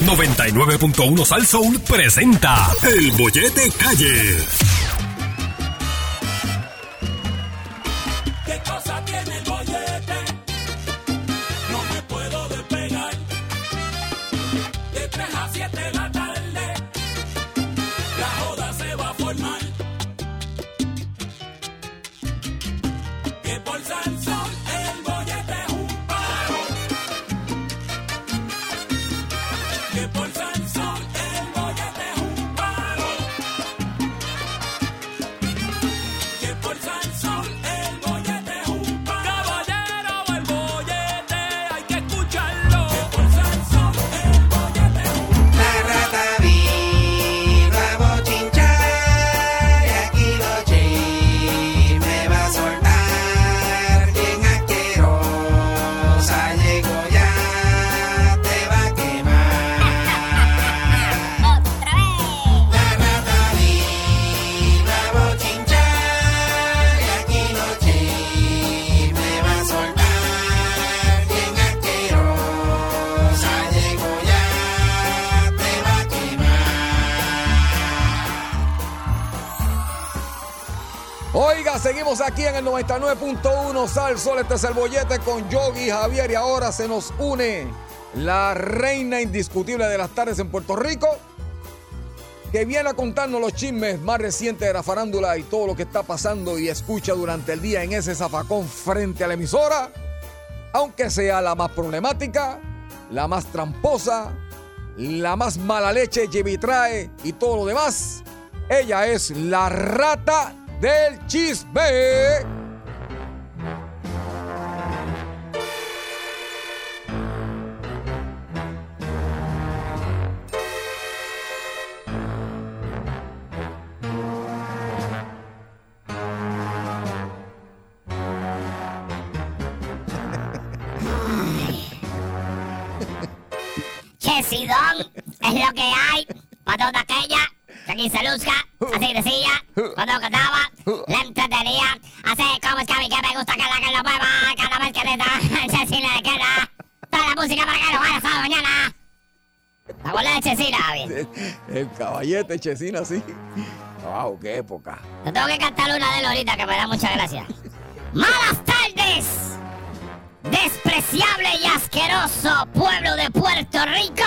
99.1 Sal Soul presenta El Bollete Calle. 99.1 Sal Sol, este es el bollete con Yogi Javier y ahora se nos une la reina indiscutible de las tardes en Puerto Rico, que viene a contarnos los chismes más recientes de la farándula y todo lo que está pasando y escucha durante el día en ese zafacón frente a la emisora, aunque sea la más problemática, la más tramposa, la más mala leche, trae y todo lo demás. Ella es la rata del chisme. Chesidón es lo que hay. Patota aquella, que aquí se luzca, así decía, cuando cantaba, la entretenía, así como es que a mí que me gusta que la que lo mueva, cada vez que le da, Chesina le queda, toda la música para que lo vaya hasta mañana. La bola de Chesina, Javier. El caballete Chesina, sí. Wow, qué época. Te tengo que cantar una de él ahorita que me da mucha gracia. Malas tardes, despreciable y asqueroso pueblo de Puerto Rico.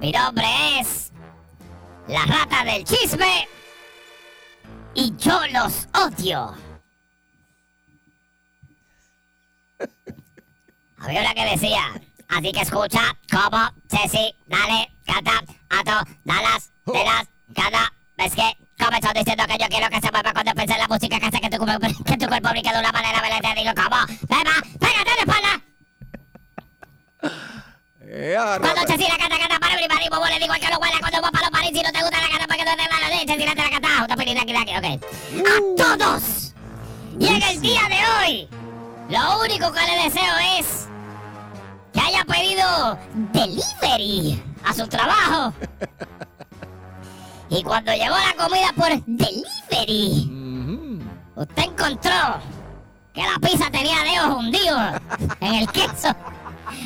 Mi nombre es la rata del chisme y yo los odio. Había una que decía, así que escucha como Ceci, dale, canta, ato, dalas, de las, cada vez que comenzó diciendo que yo quiero que se mueva cuando pensé en la música que hace que tu, cuerpo- que tu cuerpo brinque de una manera, te digo como, beba, pégate de espalda. Eh, Cuando rata. Chesina canta, canta para everybody, bobo le digo al que lo huele cuando va para los paris, si no te gusta la canta para que no te la de Chesina te la canta, otra película aquí, aquí, ok. A todos. Y en el día de hoy, lo único que le deseo es que haya pedido delivery a su trabajo. Y cuando llegó la comida por delivery, usted encontró que la pizza tenía dedos hundidos en el queso.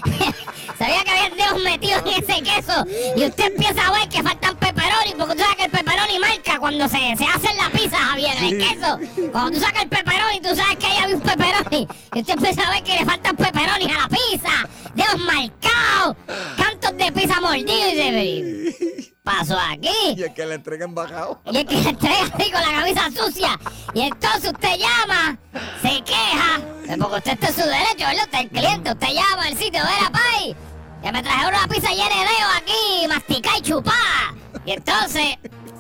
Sabía que había dedos metidos en ese queso. Y usted empieza a ver que faltan pepperoni, porque tú sabes que el pepperoni marca cuando se, se hace en la pizza, Javier, en el queso. Cuando tú sacas el pepperoni, tú sabes que ahí había un pepperoni. Y usted empieza a ver que le faltan pepperoni a la pizza. Dedos marcados. Cantos de pizza mordidos. Y "¿Pero pasó aquí? Y el que le entreguen bajado. Y el que le entrega así con la camisa sucia. Y entonces usted llama, se queja. Porque usted está en su derecho, ¿verdad? Usted es el cliente. Usted llama al sitio, era pay. Que me trajeron una pizza llena de dedos aquí, masticada y chupada. Y entonces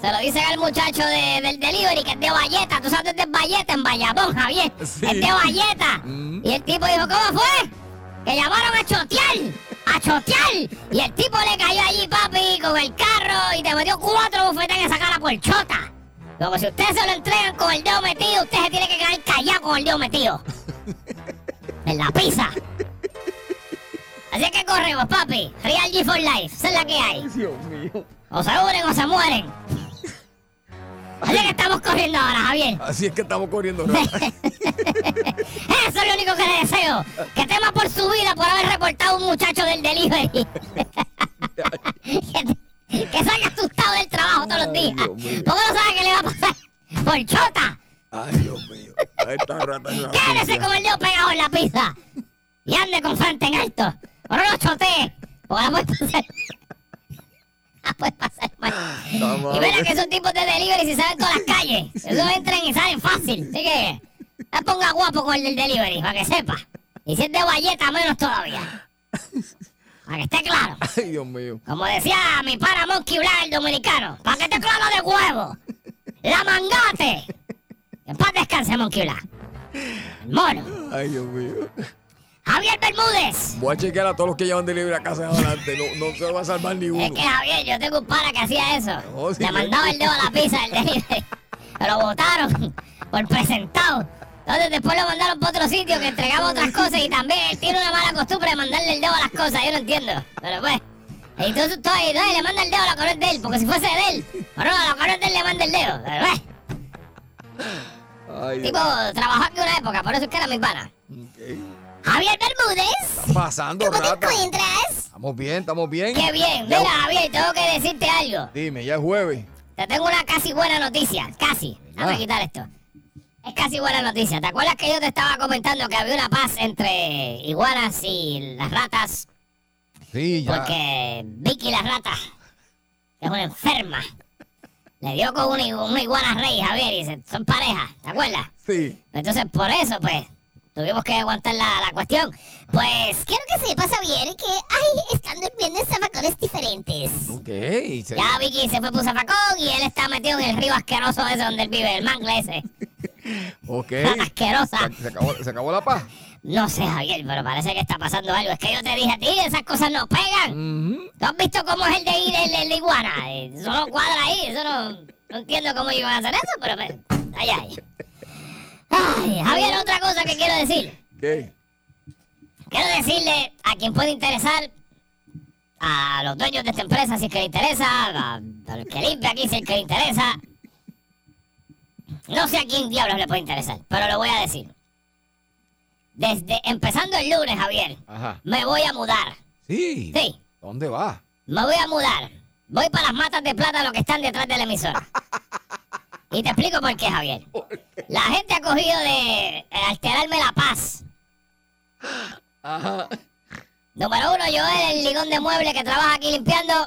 se lo dicen al muchacho de- del delivery que es de Valleta. ¿Tú sabes dónde es Valleta? En Bayamón, Javier. Sí. Es de Valleta. Mm. Y el tipo dijo, ¿cómo fue? Que llamaron a chotear, a chotear. Y el tipo le cayó allí, papi, con el carro y te metió cuatro bufetas en esa cara por chota. Como si usted se lo entregan con el dedo metido, usted se tiene que quedar callado con el dedo metido. En la pizza. Así que corremos, papi. Real G for Life. Esa es la que hay. Dios mío. O se unen o se mueren. Así es que estamos corriendo ahora, Javier. Así es que estamos corriendo ahora. Eso es lo único que le deseo. Que tema por su vida por haber reportado a un muchacho del delivery. que, que salga asustado del trabajo todos los días. ¿Cómo no sabes qué le va a pasar? Por chota. Ay, Dios mío. Esta rata es Quédese con el dedo pegado en la pizza. Y ande con frente en alto. Pero no chotee. La puede hacer. Puede pasar mal. Vamos Y verá ver. que esos tipos de delivery se saben todas las calles. Eso entran y salen fácil. Así que la ponga guapo con el del delivery, para que sepa. Y si es de valleta, menos todavía. Para que esté claro. Ay, Dios mío. Como decía mi para Monkey Black, el dominicano. Para que esté claro de huevo. La mangate. En paz descanse, Monkey Black. El mono. Ay, Dios mío. Javier Bermúdez. Voy a chequear a todos los que llevan delivery a casa de adelante. No, no se va a salvar ni uno. Es que Javier, yo tengo un para que hacía eso. Sí, Le mandaba el dedo a la pizza del delivery. Lo botaron por presentado. Entonces después lo mandaron para otro sitio que entregaba otras cosas y también él tiene una mala costumbre de mandarle el dedo a las cosas. Yo no entiendo. Pero pues. Entonces todo y le manda el dedo a no es de él, porque si fuese de él, pero no, a no es de él le manda el dedo. Pero pues, Ay, tipo, trabajó aquí una época, por eso es que era mi pana. Javier Bermúdez, Pasando ¿cómo te rata. encuentras? Estamos bien, estamos bien. Qué bien. Ya- Mira, Javier, tengo que decirte algo. Dime, ya es jueves. Te tengo una casi buena noticia, casi. Déjame Ah. quitar esto. Es casi buena noticia. ¿Te acuerdas que yo te estaba comentando que había una paz entre iguanas y las ratas? Sí, ya. Porque Vicky la rata, que es una enferma, le dio con una, una iguana rey, Javier, y se- son pareja, ¿te acuerdas? Sí. Entonces, por eso, pues, tuvimos que aguantar la, la cuestión. Pues, quiero que sepas, Javier, que ay, están durmiendo en zafacones diferentes. Ok. se- Ya Vicky se fue por zafacón y él está metido en el río asqueroso ese donde él vive, el mangle ese. Ok. Asquerosa. Se, se acabó, se acabó la paz. No sé, Javier, pero parece que está pasando algo. Es que yo te dije a ti, esas cosas no pegan. Ujú. ¿Tú has visto cómo es el de ir el, el de iguana? Eh, Eso no cuadra ahí, eso no... No entiendo cómo iban a hacer eso, pero... Ay, ay. Ay, Javier, otra cosa que quiero decir. ¿Qué? Quiero decirle a quien puede interesar, a los dueños de esta empresa si es que le interesa, a, a los que limpia aquí si es que le interesa. No sé a quién diablos le puede interesar, pero lo voy a decir. Desde empezando el lunes, Javier, Ajá. me voy a mudar. Sí. Sí, ¿Dónde va? me voy a mudar. Voy para las matas de plata, los que están detrás de la emisora. Y te explico por qué, Javier. La gente ha cogido de alterarme la paz. Ajá. Número uno, yo el ligón de mueble que trabaja aquí limpiando.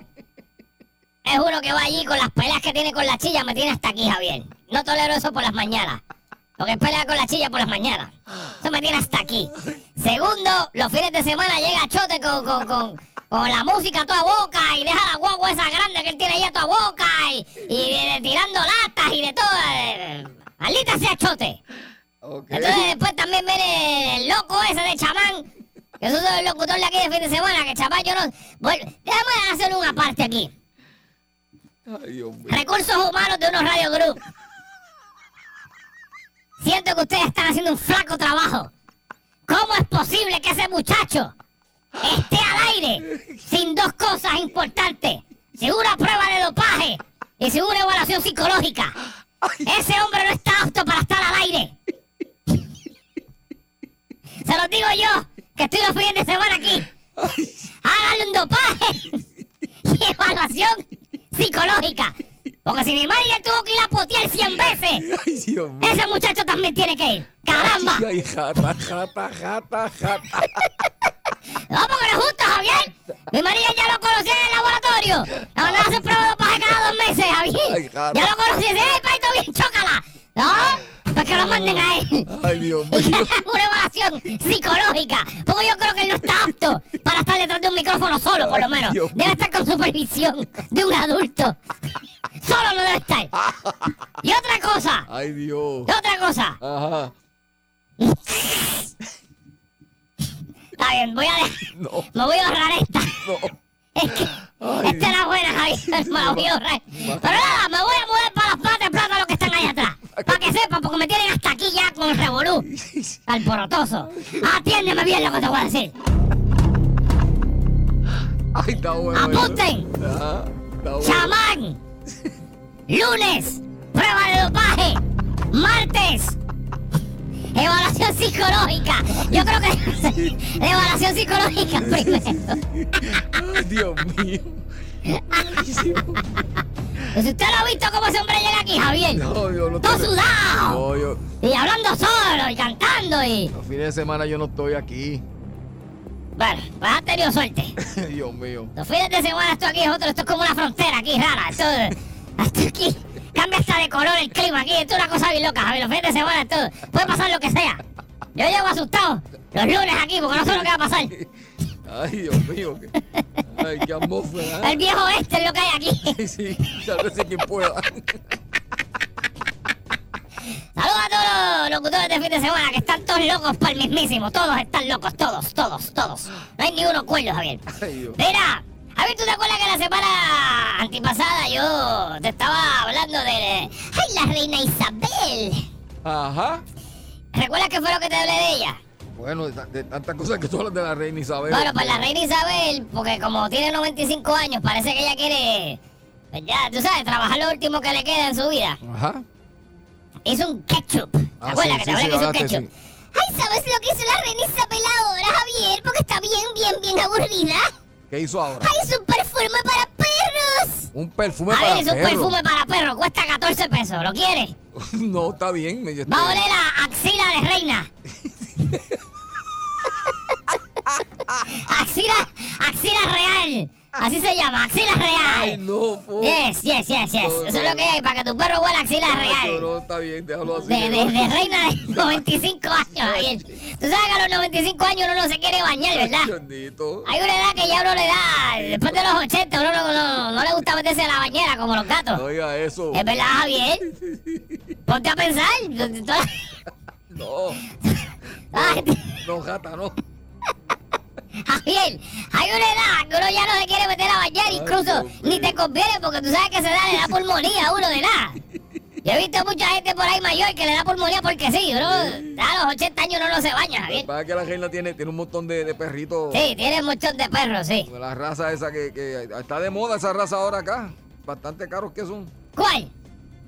Es uno que va allí con las peleas que tiene con la chilla, me tiene hasta aquí, Javier. No tolero eso por las mañanas. Porque pelea con la chilla por las mañanas. Eso me tiene hasta aquí. Segundo, los fines de semana llega Chote con, con, con, con la música a toda boca y deja la guagua esa grande que él tiene ahí a toda boca y, y de- de- tirando latas y de todo. eh, Maldita sea Chote. Entonces después también viene el loco ese de chamán. Que eso es el locutor de aquí de fin de semana, que chamán yo no... Bueno, déjame hacer una parte aquí. Ay, Dios mío. Recursos humanos de unos Radio Group. Siento que ustedes están haciendo un flaco trabajo. ¿Cómo es posible que ese muchacho esté al aire sin dos cosas importantes? Sin una prueba de dopaje y sin una evaluación psicológica. Ese hombre no está apto para estar al aire. Se los digo yo, que estoy los fines de semana aquí. Háganle un dopaje y evaluación psicológica. Porque si mi madre tuvo que ir a potear 100 veces, Ay, Dios mío. ese muchacho también tiene que ir. ¡Caramba! Ay, jata, jata, jata, jata. Porque no es justo, Javier. Mi marido ya lo conocía en el laboratorio. La mandaba a hacer pruebas de dopaje cada dos meses, Javier. Ya lo. Dice, ¡eh, paito bien, chócala! ¿No? Pues que lo manden a él. Ay, Dios mío. una evaluación psicológica. Porque yo creo que él no está apto para estar detrás de un micrófono solo, por lo menos. Debe estar con supervisión de un adulto. Solo no debe estar. Y otra cosa. Ay, Dios. Y otra cosa. Ajá. Está bien, voy a dejar. No, Me voy a ahorrar esta. no. Es que Ay. esta era buena, Javier. Me la voy a ahorrar. Pero nada, me voy a mudar para las patas de plata los que están ahí atrás. Para que sepan, porque me tienen hasta aquí ya con el revolú. Alborotoso. Atiéndeme bien lo que te voy a decir. Ay, está bueno. Apunten. Ajá. Está bueno. Chamán. Lunes. Prueba de dopaje. Martes. Evaluación psicológica. Yo creo que evaluación psicológica primero. Ay, Dios mío. Pues usted lo ha visto cómo ese hombre llega aquí, Javier. No, yo no Todo sudado. No, yo. Y hablando solo y cantando y... Los fines de semana yo no estoy aquí. Bueno, pues has tenido suerte. Dios mío. Los fines de semana esto aquí es otro, esto es como una frontera aquí rara. Esto, esto aquí cambia hasta de color el clima aquí. Esto es una cosa bien loca, Javier. Los fines de semana esto puede pasar lo que sea. Yo llego asustado los lunes aquí porque no sé lo que va a pasar. Ay, Dios mío. qué- Ay, qué atmósfera. El viejo este es lo que hay aquí. Sí, sí, tal vez quien pueda. Saludos a todos los locutores de fin de semana que están todos locos para el mismísimo. Todos están locos, todos, todos, todos. No hay ni uno cuerdo, Javier. Ay, Dios. Mira, a ver, ¿tú te acuerdas que la semana antipasada yo te estaba hablando de... ¡Ay, la reina Isabel! Ajá. ¿Recuerdas qué fue lo que te hablé de ella? Bueno, de, ta- de tantas cosas que tú hablas de la reina Isabel. Bueno, pues la reina Isabel, porque como tiene 95 años, parece que ella quiere... pues ya, tú sabes, trabajar lo último que le queda en su vida. Ajá. Hizo un ketchup. ¿Te Ah, acuerdas sí, que te sí, hablé sí, que hizo un ketchup? Ay, ¿sabes lo que hizo la reina Isabel ahora, Javier? Porque está bien, bien, bien aburrida. ¿Qué hizo ahora? ¡Ay, es un perfume para perros! Un perfume A para ver, es un perfume para perro, cuesta 14 pesos, ¿lo quieres? no, está bien. me- Va a oler a axila de reina. axila, axila real. Así se llama, axila Ay, real. no, po. Yes, yes, yes, yes. No, Eso es lo que hay, para que tu perro huela axila real. no, está bien, déjalo así. De, de, de reina de 95 años, Javier. Tú sabes que a los 95 años uno no se quiere bañar, Ay, ¿verdad? Hay una edad que ya uno le da, después de los 80, uno no, le gusta meterse a la bañera como los gatos. No diga eso. ¿Es verdad, Javier? Ponte a pensar. No, Ay, no, gata, no. Javier, hay una edad que uno ya no se quiere meter a bañar, incluso ni te conviene porque tú sabes que se da, le da pulmonía a uno de nada. Yo he visto mucha gente por ahí mayor que le da pulmonía porque sí, uno a los 80 años uno no se baña, Javier. pasa es que la reina tiene, tiene un montón de, de perritos. Sí, tiene un montón de perros, sí. La raza esa que, que está de moda, esa raza ahora acá. Bastante caros que son. ¿Cuál?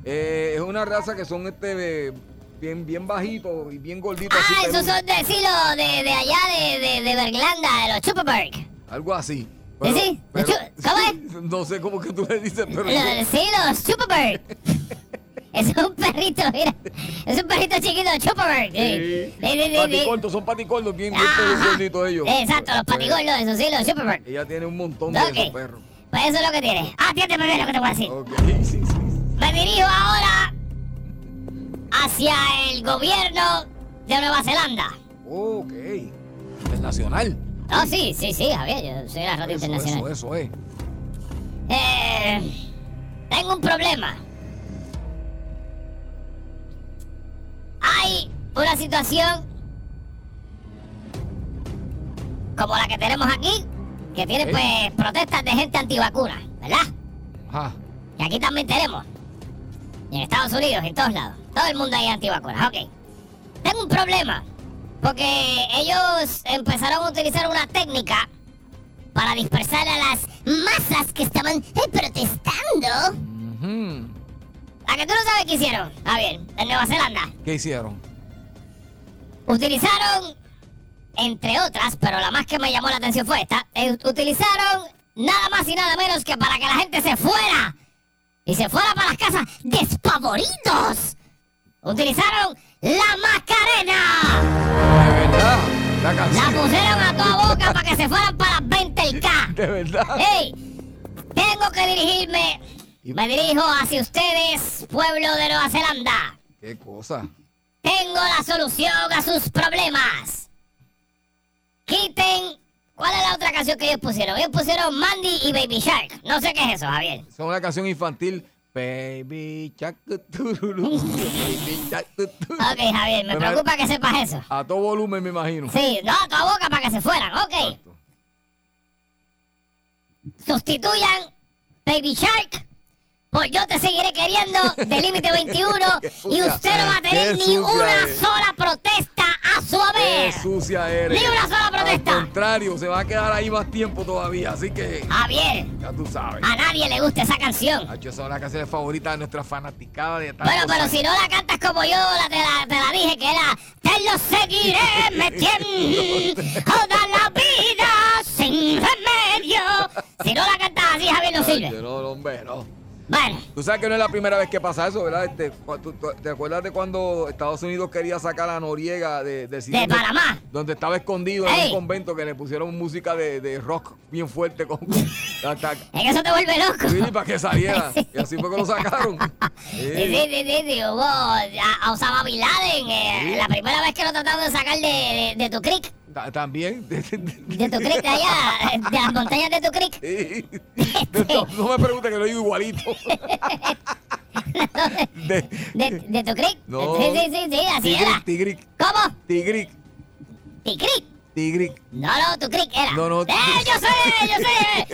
Eh, es una raza que son este bien, bien bajitos y bien gorditos. así Ah, esos son de estilo de, de allá de, de, de Berglanda, de los Chupperberg. Algo así. sí? pero- ¿Cómo es? No sé cómo que tú le dices, pero. Los- Sí, los. Es un perrito, mira. Es un perrito chiquito, Chupperberg. Sí. Sí, sí, sí, sí. Paticortos, son paticortos, bien, bien ellos. Exacto, los Pues, patigordos, esos sí, los Chupperberg. Ella tiene un montón de Ok. esos perros. Pues eso es lo que tiene. Atiéndeme bien lo que te voy a decir. Ok, sí, sí. sí. Me dirijo ahora hacia el gobierno de Nueva Zelanda. Ok. Internacional. Oh, sí, sí, sí, Javier, yo soy la radio Eso, internacional. eso, eso es. Eh, tengo un problema. Hay una situación como la que tenemos aquí, que tiene pues protestas de gente antivacuna, ¿verdad? Ajá. Y aquí también tenemos. Y en Estados Unidos, en todos lados. Todo el mundo hay antivacunas, ok. Tengo un problema. Porque ellos empezaron a utilizar una técnica para dispersar a las masas que estaban eh, protestando. Ujú. ¿A que tú no sabes qué hicieron? A ver, en Nueva Zelanda. ¿Qué hicieron? Utilizaron, entre otras, pero la más que me llamó la atención fue esta, eh, utilizaron nada más y nada menos que para que la gente se fuera. Y se fuera para las casas despavoridos. Utilizaron la mascarena. De verdad. La pusieron a toda boca para que se fueran para las 20K. De verdad. ¡Ey! Tengo que dirigirme. Me dirijo hacia ustedes, pueblo de Nueva Zelanda. Qué cosa. Tengo la solución a sus problemas. Quiten. ¿Cuál es la otra canción que ellos pusieron? Ellos pusieron Mandy y Baby Shark. No sé qué es eso, Javier. Es una canción infantil. Baby Shark, tururú, Baby Shark, tururú. Ok, Javier, me Pero- preocupa que sepas eso. A todo volumen, me imagino. Sí, no, a toda boca para que se fueran. Ok. Exacto. Sustituyan Baby Shark por Yo te seguiré queriendo de Límite 21 Qué y usted no va a tener Qué ni una eres. sola protesta a su Qué haber. sucia eres. Ni una sola protesta. Al contrario, se va a quedar ahí más tiempo todavía. Así que, Javier, ya tú sabes. a nadie le gusta esa canción. Hacho, esa es la canción favorita de nuestra fanaticada de Bueno, pero años. si no la cantas como yo, la, te, la, te la dije que era Te lo seguiré metiendo toda la vida sin remedio. Si no la cantas así, Javier, no sirve. No, no, hombre, no. Bueno, Tú sabes que no es la primera vez que pasa eso, ¿verdad? Este, cu- tú- tú- ¿Te acuerdas de cuando Estados Unidos quería sacar a Noriega de, del sitio de donde- Panamá. Donde estaba escondido en un convento que le pusieron música de, de rock bien fuerte con hasta, Es que eso te vuelve loco. sí, para que saliera. Y así fue que lo sacaron. Sí, sí, sí, sí, sí, Hubo a, a Osama Bin Laden, eh, la primera vez que lo trataron de sacar de, de, de tu creek, También. de tu creek de allá, de las montañas de tu creek. Sí. No, no me preguntes que lo digo igualito. De, De, de tu creek. No. Sí, sí, sí, sí, así tigric, era. tigric, ¿Cómo? tigric, ¿Tu creek? tigric. No, no, tu creek era. No, no, Eh, yo sé, yo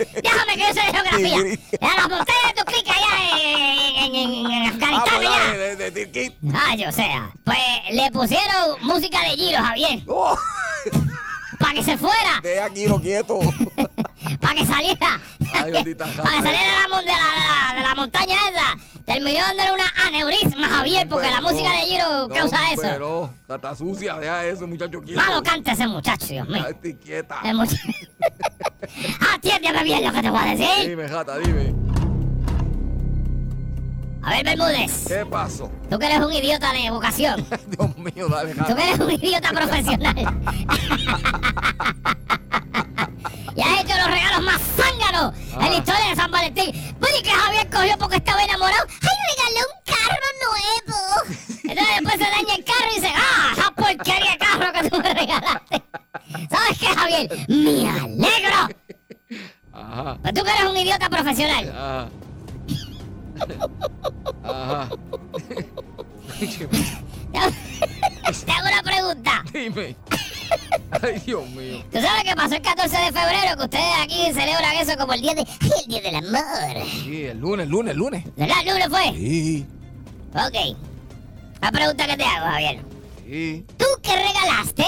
sé. Déjame que yo sé de geografía. Tigric. Era las montañas de tu creek allá en, en, en, en Ah, Afganistán, pues, allá. tigric. Ah, yo sé. Pues le pusieron música de Giro, Javier, Oh, para que se fuera. de aquí lo quieto. para que saliera. Ay, para que saliera de la, mon- de, la, de la- de la montaña esa. Terminó dándole una aneurisma, Javier, porque la música de Giro no, causa eso. Pero, está, sucia, deja eso, muchacho quieto. Malo canta ese muchacho, Dios mío. Estoy quieta. El muchacho. Atiéndeme bien lo que te voy a decir. Dime, jata, dime. A ver, Bermúdez. ¿Qué pasó? Tú que eres un idiota de vocación. Dios mío, dale, Tú jata. que eres un idiota profesional. y has hecho los regalos más zánganos en la Ah. historia de San Valentín. Oye, que Javier cogió porque estaba enamorado. ¡Ay, regalé un carro nuevo! Entonces después se daña el carro y dice, ¡ah, esa porquería de carro que tú me regalaste! ¿Sabes qué, Javier? ¡Me alegro! Ajá. Pues tú que eres un idiota profesional. Ajá. Ajá. Te hago una pregunta. Dime. Ay, Dios mío. ¿Tú sabes qué pasó el 14 de febrero? Que ustedes aquí celebran eso como el día de... ¡Ay, el día del amor! Sí, el lunes, el lunes, el lunes. ¿Verdad? ¿El lunes fue? Sí, Ok. La pregunta que te hago, Javier. sí. ¿Tú qué regalaste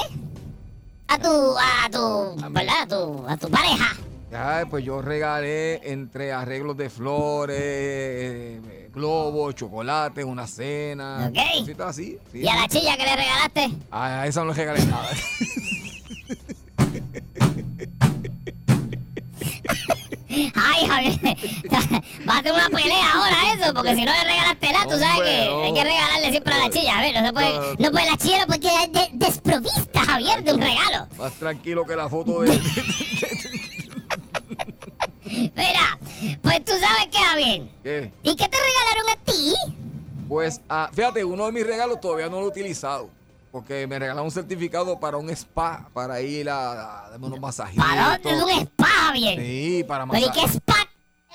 a tu... a tu... ¿verdad? A tu, a tu pareja? Ya, pues yo regalé entre arreglos de flores, eh, globos, chocolates, una cena. Ok. Cositas así. sí. ¿Y a la chilla que le regalaste? A a esa no le regalé nada. Ay, Javier, va a tener una pelea ahora eso, porque si no le regalaste nada, tú sabes que hay que regalarle siempre a la chilla, Javier. No se puede, No. puede la chilla no puede quedar de- desprovista, Javier, de un regalo. Más tranquilo que la foto de. Mira, pues tú sabes qué, Javier. ¿Qué? ¿Y qué te regalaron a ti? Pues, ah, fíjate, uno de mis regalos todavía no lo he utilizado. Porque me regalaron un certificado para un spa, para ir a, a unos masajitos. ¿Para dónde es un spa, Javier? Sí, para ¿Pero y qué spa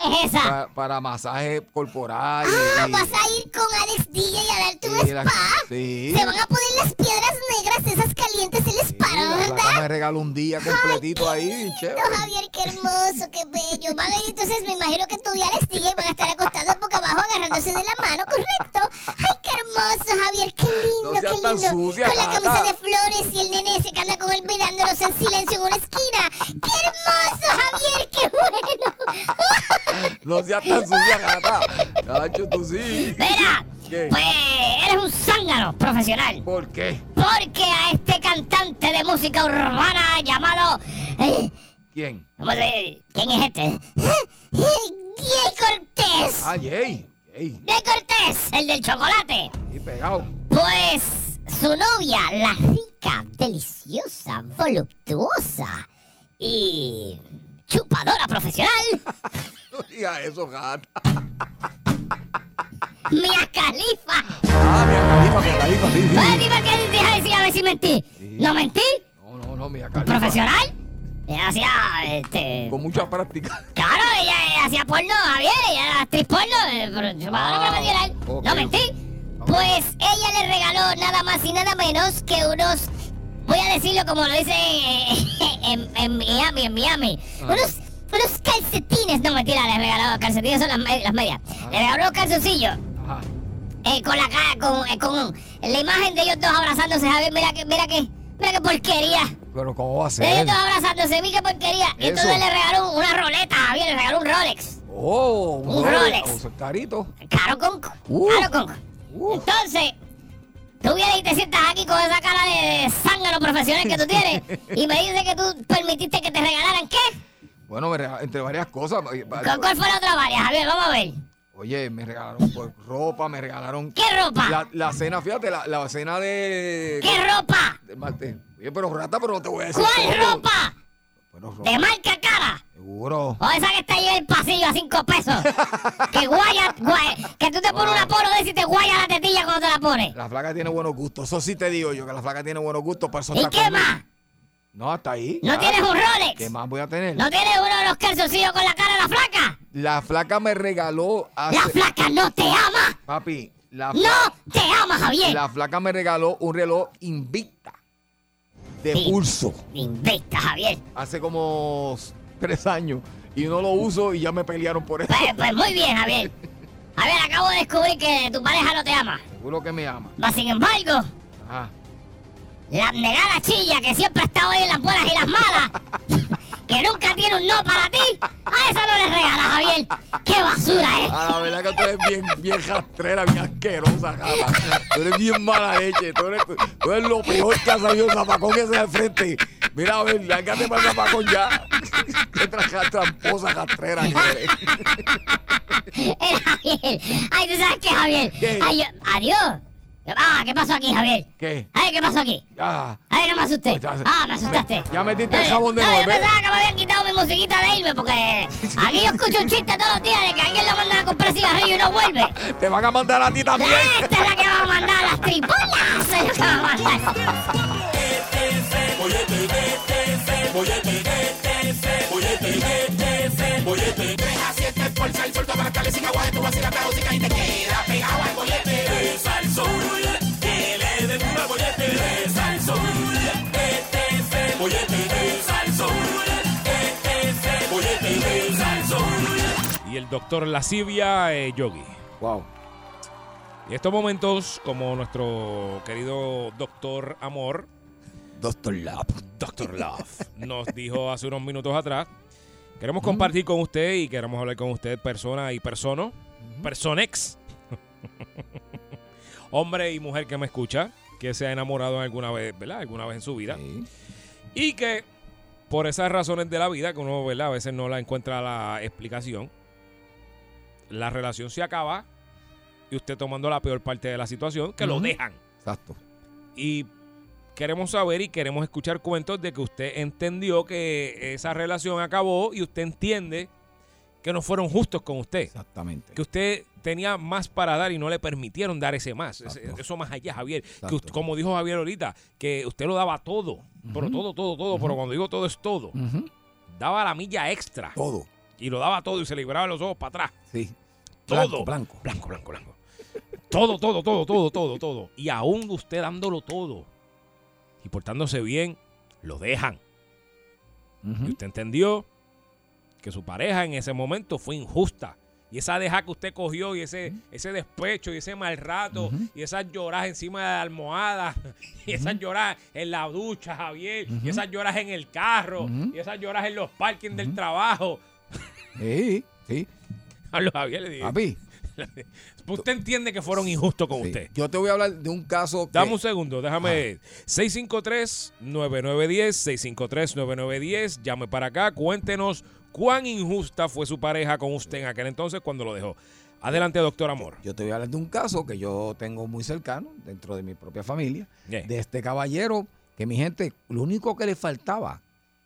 es esa? Para, para masaje corporal. Ah, y- vas a ir con Alex DJ a darte un la- spa. Sí. Se van a poner las piedras negras esas calientes Sí, la ¿verdad? me regaló un día completito ahí, bien chévere. Javier, qué hermoso, qué bello. Van entonces, me imagino que tú y Alex DJ van a estar acostados boca abajo agarrándose de la mano, ¿correcto? Ay, qué hermoso, Javier, qué lindo, No qué lindo. sucia, Con la camisa de flores y el nene ese que anda con él mirándolos en silencio en una esquina. ¡Qué hermoso, Javier, qué bueno! No seas tan sucia, gata. Cacho, tú sí. Mira, ¿Qué? pues eres un zángano profesional. ¿Por qué? Porque a este cantante de música urbana llamado... eh, ¿Quién? ¿Cómo se ¿Quién es este? Gay Cortés. Ah, Jay. Jay. Gay Cortés, el del chocolate. Y pegado. Pues su novia, la rica, deliciosa, voluptuosa y chupadora profesional, No eso, gata. Mia Khalifa. Ah, mi califa, mi califa, sí, sí. Pues dime qué deja decir a ver si mentí. Sí. ¿No mentí? No, no, no, mi califa. ¿Profesional? Ella hacía, este... Con mucha práctica. Claro, ella, ella hacía porno, Javier, ella era actriz porno, eh, pero Ah, profesional. ok. ¿No mentí? Pues ella le regaló nada más y nada menos que unos, voy a decirlo como lo dicen eh, en, en Miami, en Miami, Ah. unos, unos calcetines, no mentira, le regaló, calcetines son las, las medias, le regaló unos calzoncillos. Eh, con la cara, con, eh, con la imagen de ellos dos abrazándose, Javier, mira que, mira que, mira qué porquería. Pero ¿cómo va a De ellos ser? dos abrazándose, mira qué porquería. Y entonces le regaló una roleta, Javier, le regaló un Rolex. Oh, Un Rolex. Oh, carito. Caro conco, Uh. caro conco. Uh. Entonces, tú vienes y te sientas aquí con esa cara de, de zángano profesional que tú tienes y me dices que tú permitiste que te regalaran qué. Bueno, entre varias cosas. ¿Cu- ¿Cuál fue la otra varias, Javier? Vamos a ver. Oye, me regalaron pues, ropa, me regalaron ¿Qué ropa? la, la cena, fíjate, la, la cena de... ¿Qué ropa? del martes. Oye, pero rata, pero no te voy a decir ¿Cuál todo. ropa? Bueno, ropa, ¿De marca cara? seguro. O esa que está ahí en el pasillo a cinco pesos. que guaya, guaya- que tú te pones una polo de y te guaya la tetilla cuando te la pones. La flaca tiene buenos gustos. Eso sí te digo yo, que la flaca tiene buenos gustos. Para eso ¿Y qué más? No, hasta ahí. ¿No ya. tienes un Rolex? ¿Qué más voy a tener? ¿No tienes uno de los calzoncillos con la cara de la flaca? La flaca me regaló hace... La flaca no te ama. Papi, la, No te ama, Javier. la flaca me regaló un reloj Invicta de Sí. pulso Invicta, Javier. hace como tres años y no lo uso y ya me pelearon por eso. Pues, pues muy bien, Javier. Javier, acabo de descubrir que tu pareja no te ama. Seguro que me ama. Mas, sin embargo, Ah, la negada chilla que siempre ha estado ahí en las buenas y las malas, que nunca tiene un no para ti, a esa no le regalas, Javier. ¡Qué basura es! Ah, la verdad que tú eres bien, bien rastrera, bien asquerosa, jala. Tú eres bien mala leche. Tú eres, tú eres lo peor que ha salido el zapacón ese al frente. Mira, a ver, lárgate para el zapacón ya. Qué tra- tramposa rastrera que eres. Javier. Ay, ¿tú sabes qué, Javier? ¿Qué? Ay, yo- adiós. Ah, ¿qué pasó aquí, Javier? ¿Qué? Ay, ¿qué pasó aquí? Ah, Ay, no me asusté. Sé. Ah, me asustaste. ya metiste el Eh, jabón de no, nuevo, yo ¿ves? pensaba que me habían quitado mi musiquita de irme porque aquí yo escucho un chiste todos los días de que alguien lo manda a comprar cigarrillo y no vuelve. te van a mandar a ti también. Esta es la que va a mandar a las tripulas. Es la que va a mandar. doctor Lascivia eh, Yogi. Wow. Y estos momentos, como nuestro querido doctor Amor, Doctor Lab. Doctor Love, nos dijo hace unos minutos atrás, queremos compartir con usted y queremos hablar con usted, persona y persono, personex, hombre y mujer que me escucha, que se ha enamorado alguna vez, ¿verdad? Alguna vez en su vida. Sí. Y que por esas razones de la vida, que uno ¿verdad? a veces no la encuentra la explicación, la relación se acaba y usted tomando la peor parte de la situación, que lo dejan. Exacto. Y queremos saber y queremos escuchar cuentos de que usted entendió que esa relación acabó y usted entiende que no fueron justos con usted. Exactamente. Que usted tenía más para dar y no le permitieron dar ese más. Exacto. eso más allá, Javier. Que usted- como dijo Javier ahorita, que usted lo daba todo. Pero todo, todo, todo. Pero cuando digo todo es todo. Daba la milla extra. Todo. Y lo daba todo y se libraba los ojos para atrás. Sí. Todo. Blanco, blanco. Blanco, blanco, blanco. Todo, todo, todo, todo, todo, todo. Y aún usted dándolo todo y portándose bien, lo dejan. Y usted entendió que su pareja en ese momento fue injusta. Y esa deja que usted cogió y ese, ese despecho y ese mal rato y esas lloras encima de la almohada y esas lloras en la ducha, Javier, y esas lloras en el carro y esas lloras en los parkings del trabajo. Sí, sí. Hablo Javier, le digo. Papi. Usted entiende que fueron injustos con sí. usted. Yo te voy a hablar de un caso que... Dame un segundo, déjame. 653-9910, 653-9910. Llame para acá, cuéntenos cuán injusta fue su pareja con usted en aquel entonces cuando lo dejó. Adelante, doctor Amor. Yo te voy a hablar de un caso que yo tengo muy cercano dentro de mi propia familia. Yeah. De este caballero que mi gente, lo único que le faltaba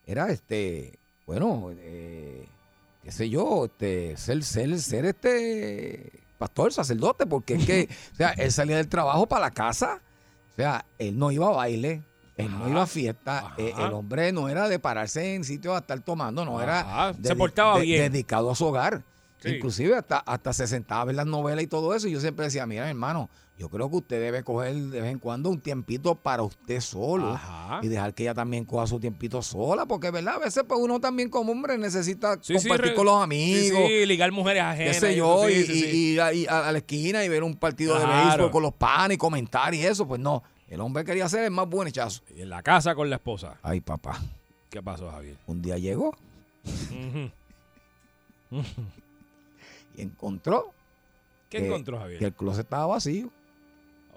era este, bueno, eh, qué sé yo, este, ser, ser, ser este pastor, sacerdote, porque es que, o sea, él salía del trabajo para la casa, o sea, él no iba a baile, él no iba a fiesta, eh, el hombre no era de pararse en sitios a estar tomando, no Ajá. era Se portaba de- bien. dedicado a su hogar. Sí. Inclusive hasta, hasta se sentaba a ver las novelas y todo eso. Y yo siempre decía, mira, hermano, yo creo que usted debe coger de vez en cuando un tiempito para usted solo. Ajá. Y dejar que ella también coja su tiempito sola. Porque, ¿verdad? A veces pues, uno también como hombre necesita Sí, compartir con los amigos. sí, ligar mujeres Qué ajenas. sé y yo, y, y- a, y a- a la esquina y ver un partido de béisbol con los panes y comentar y eso. Pues no, el hombre quería ser el más buen hechazo. Y en la casa con la esposa. Ay, papá, ¿Qué pasó, Javier? un día llegó y encontró ¿Qué que- encontró, Javier? que el closet estaba vacío.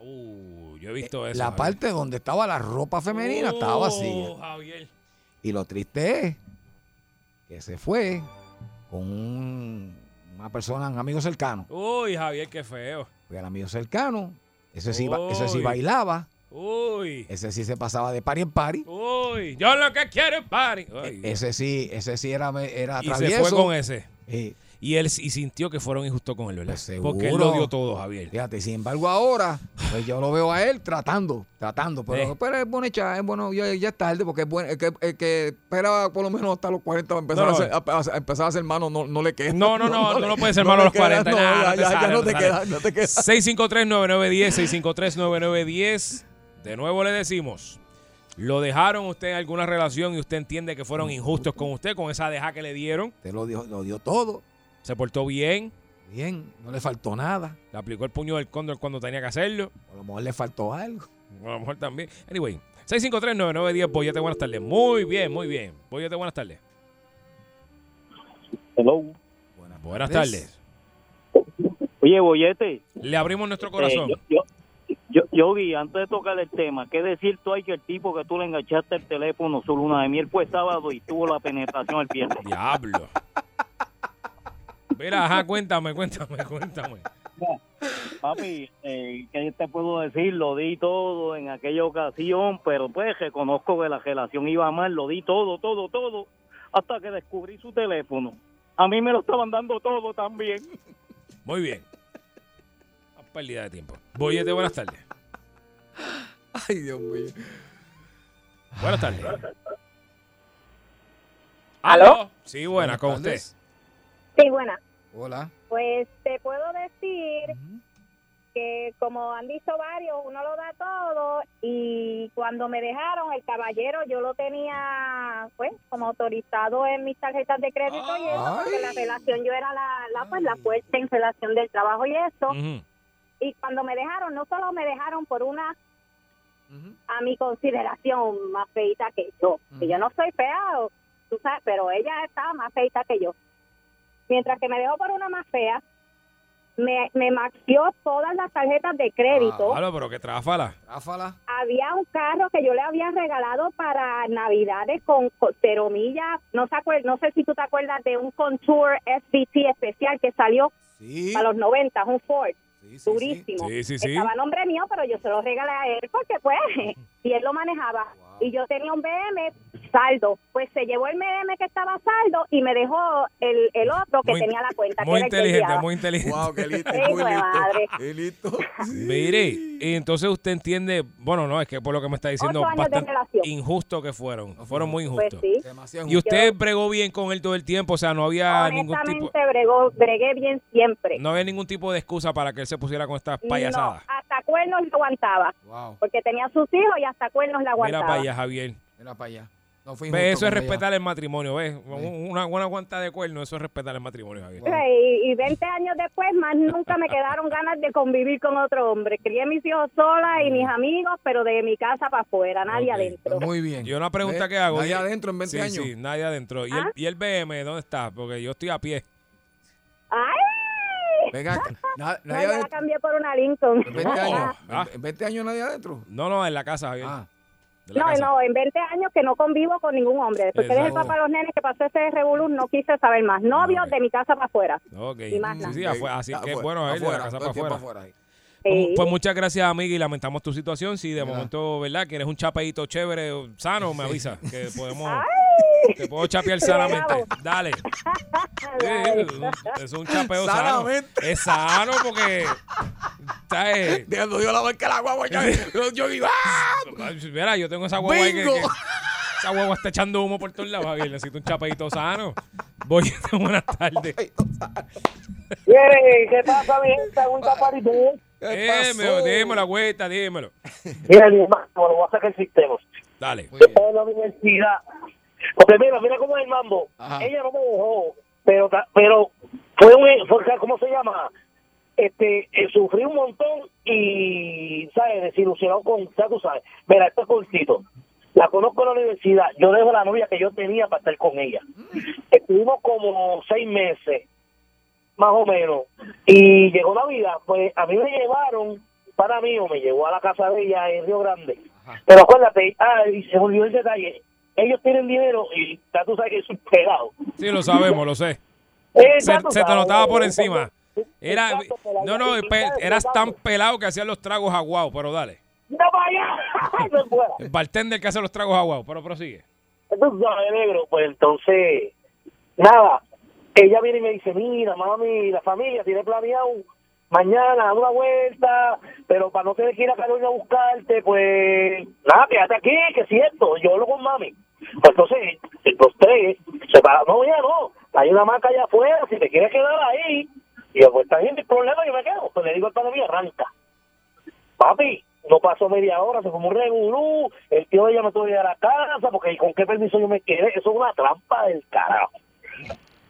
Uh, yo he visto eso. la Javier. parte donde estaba la ropa femenina estaba Oh, vacía. Javier. Y lo triste es que se fue con un, una persona, un amigo cercano. Uy, Javier, qué feo. Fui al amigo cercano. Ese sí, ese sí bailaba. Uy. Ese sí se pasaba de party en party. Uy. Yo lo que quiero es party. Ay, Ese sí, ese sí era, era y se travieso. fue con ese. Y él y sintió que fueron injustos con él, ¿verdad? Pues. Porque él lo dio todo, Javier. Fíjate, sin embargo, ahora, pues yo lo veo a él tratando, tratando. Pero, Eh. pero es bueno echar, es bueno, ya, ya es tarde, porque es bueno, el que, el que espera por lo menos hasta los 40 para empezar, No, no. a, hacer, a- a empezar a ser mano, no, no le queda. No, no, no, le- no puedes ser no malo a los 40. queda, nah, no, ya, ya, no te te sale. queda, no te queda. 653-9910, 653-9910. De nuevo le decimos, ¿lo dejaron usted en alguna relación y usted entiende que fueron injustos con usted, con esa deja que le dieron? Te lo dio, lo dio todo. ¿Se portó bien? Bien, no le faltó nada. ¿Le aplicó el puño del cóndor cuando tenía que hacerlo? A lo mejor le faltó algo. A lo mejor también. Anyway, 653-9910, Boyete, buenas tardes. Muy bien, muy bien. Boyete, buenas tardes. Hello. Buenas tardes. Oye, Bollete. Le abrimos nuestro eh, corazón. yo, yo, yo, Yogi, antes de tocar el tema, ¿qué decir tú hay que el tipo que tú le enganchaste el teléfono su luna de miel fue sábado y tuvo la penetración el viernes? Diablo. Mira, ajá, cuéntame, cuéntame, cuéntame. Papi, eh, ¿qué te puedo decir? Lo di todo en aquella ocasión, pero pues reconozco que la relación iba mal, lo di todo, todo, todo, hasta que descubrí su teléfono. A mí me lo estaban dando todo también. Muy bien. Una pérdida de tiempo. Boyete, buenas tardes. Ay, Dios mío. Buenas tardes. ¿Aló? Sí, buena, con usted. Sí, buena. Hola. Pues te puedo decir que como han dicho varios, uno lo da todo y cuando me dejaron el caballero yo lo tenía pues como autorizado en mis tarjetas de crédito y eso porque la relación yo era la, la pues la fuerte en relación del trabajo y eso. Y cuando me dejaron no solo me dejaron por una a mi consideración más feita que yo que yo no soy fea o- tú sabes pero ella estaba más feita que yo mientras que me dejó por una más fea me, me maxió todas las tarjetas de crédito Claro, pero que tráfala. Ráfala. había un carro que yo le había regalado para navidades con, con cero millas no se acuer- no sé si tú te acuerdas de un Contour SVT especial que salió Sí. a los 90 un Ford Sí, sí, durísimo. Sí, sí, sí. Estaba a nombre mío, pero yo se lo regalé a él porque pues, y él lo manejaba. Y yo tenía un BM saldo. Pues se llevó el BM que estaba saldo y me dejó el, el otro que Muy- tenía la cuenta. que Muy que inteligente, muy inteligente. Wow, qué listo. Hijo Muy listo. madre. Qué listo. Mire, y entonces usted entiende, bueno, no, es que por lo que me está diciendo, bastante injusto que fueron. Fueron muy Pues injustos. sí. Demasiado. Y usted bregó bien con él todo el tiempo, o sea, no había ningún tipo bregó, bregué bien siempre. no había ningún tipo de excusa para que él se pusiera con estas No, payasadas. hasta cuernos le aguantaba. Wow. Porque tenía sus hijos y hasta cuernos le Mira aguantaba. para allá, Javier. Mira para allá. No fui Ve, injusto eso es con ella. respetar el matrimonio, ¿ves? Una buena guanta de cuerno, eso es respetar el matrimonio, Javier. Y, y 20 años después, más nunca me quedaron ganas de convivir con otro hombre. Crié mis hijos sola y mis amigos, pero de mi casa para afuera, nadie Ok. adentro. Muy bien. Yo una pregunta Ve, que hago. Nadie y- adentro en 20 sí, años. Sí, nadie adentro. ¿Y, ¿Ah? el, ¿Y el BM dónde está? Porque yo estoy a pie. ¡Ay! Venga, na- No, nadie yo la adentro. cambié por una Lincoln. En 20 años. Ah. En 20 años nadie adentro. No, no, en la casa, Javier. Ah. De No, casa. no, en 20 años que no convivo con ningún hombre. Después que dejé el Exacto. papá a los nenes que pasó ese revolú, no quise saber más. Novios de mi casa para afuera. Ok. Y más Sí, nada. sí, así que afuera, bueno, él de la afuera, casa para afuera. afuera. Sí. Pues muchas gracias, amiga, y lamentamos tu situación. Si de momento, ¿verdad? Que eres un chapeito chévere, o sano, me avisa. Que podemos. Te puedo chapear sanamente. Dale. Es un chapeo Sanamente. sano. Es sano porque. ¿sabes? Dejando yo la barca la guagua. ya, Yo, yo iba. Mira, yo tengo esa guagua ahí que, que- Esa guagua está echando humo por todos lados, Javier. Necesito un chapeito sano. Voy, buenas tardes. ¿Qué pasa, mi gente? Un taparito. ¿Qué Dímelo, dímelo la vuelta, dímelo. Mira, mi hermano, lo voy a sacar el sistema. Dale. Bien. en la universidad. Porque mira, mira cómo es el mambo. Ajá. Ella no me dejó, pero pero fue un, fue, ¿cómo se llama? Este, eh, sufrí un montón y, ¿sabes? Desilusionado con, ya tú sabes. Mira, esto es cortito. La conozco en la universidad. Yo dejo la novia que yo tenía para estar con ella. Estuvimos como seis meses, más o menos. Y llegó Navidad, pues a mí me llevaron, para mí, o me llevó a la casa de ella en Río Grande. Pero acuérdate, ah, y se me olvidó el detalle. Ellos tienen dinero y ya tú sabes que es un pegado. Sí, lo sabemos, lo sé. Se, Exacto, se te notaba por encima. Era, no, no, eras tan pelado que hacías los tragos aguados, pero dale. ¡No vaya! El bartender que hace los tragos aguados, pero prosigue. Entonces, ¿sabes, negro? Pues entonces, nada, ella viene y me dice, mira, mami, la familia tiene planeado mañana una vuelta, pero para no tener que ir a Carolina a buscarte, pues, nada, quédate aquí, que es cierto, yo hablo con mami. Pues entonces, los tres se paran, no, ya no, hay una marca allá afuera, si te quieres quedar ahí, y yo, pues está bien, problema, yo me quedo. Pues le digo al padre mío, arranca. Papi, no pasó media hora, se fue un revolú, el tío ella me ir a la casa, porque con qué permiso yo me quedé, eso es una trampa del carajo.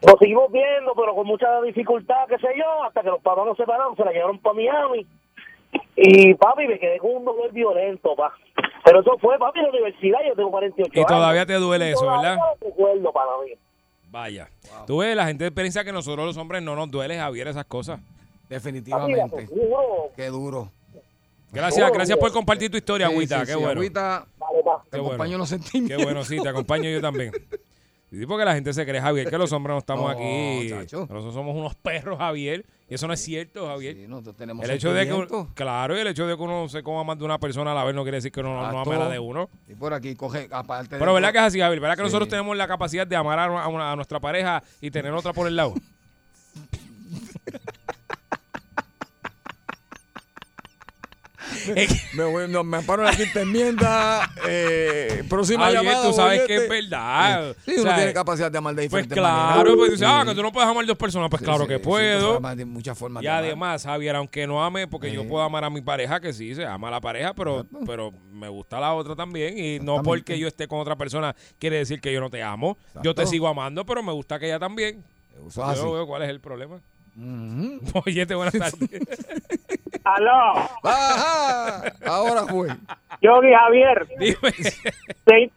Nos seguimos viendo, pero con mucha dificultad, qué sé yo, hasta que los papás nos separaron, se la llevaron para Miami. Y papi, me quedé con un dolor violento, pa. Pero eso fue, papi, en la universidad, yo tengo 48 Y años. todavía te duele eso, ¿verdad? recuerdo para mí. Vaya. Tú ves, la gente piensa que nosotros los hombres no nos duele, Javier, esas cosas. Definitivamente. duro. Qué duro. Gracias, Oh, gracias por compartir tu historia, Sí, Agüita. sí, qué sí, bueno. Agüita, te Qué acompaño los sentimientos. Qué bueno, sí, te acompaño yo también. Y porque la gente se cree, Javier, que los hombres no estamos No, aquí. chacho. Nosotros somos unos perros, Javier. Y eso no es cierto, Javier. Sí, nosotros tenemos el hecho de que, claro, y el hecho de que uno se coma más de una persona a la vez no quiere decir que uno no, no ame a la de uno. Y por aquí coge, aparte de Pero verdad que es así, Javier, verdad que Sí. nosotros tenemos la capacidad de amar a, a una- a nuestra pareja y tener otra por el lado. Me, voy- no, me paro en la quinta enmienda. Eh, próxima Javier, llamada. tú sabes que es verdad. Sí, O uno sea, tiene capacidad de amar de Pues diferentes claro, maneras. pues dices, ah, que tú no puedes amar dos personas. Pues Sí, claro sí, que puedo. de muchas formas Y de amar. además, Javier, aunque no ame, porque yo puedo amar a mi pareja, que sí, se ama a la pareja, pero, pero me gusta la otra también. Y no porque yo esté con otra persona quiere decir que yo no te amo. Yo te sigo amando, pero me gusta que ella también. Yo veo cuál es el problema. Oye, buenas tardes. Aló, Ajá, ahora fue. Yogi Javier. Dime. Sí,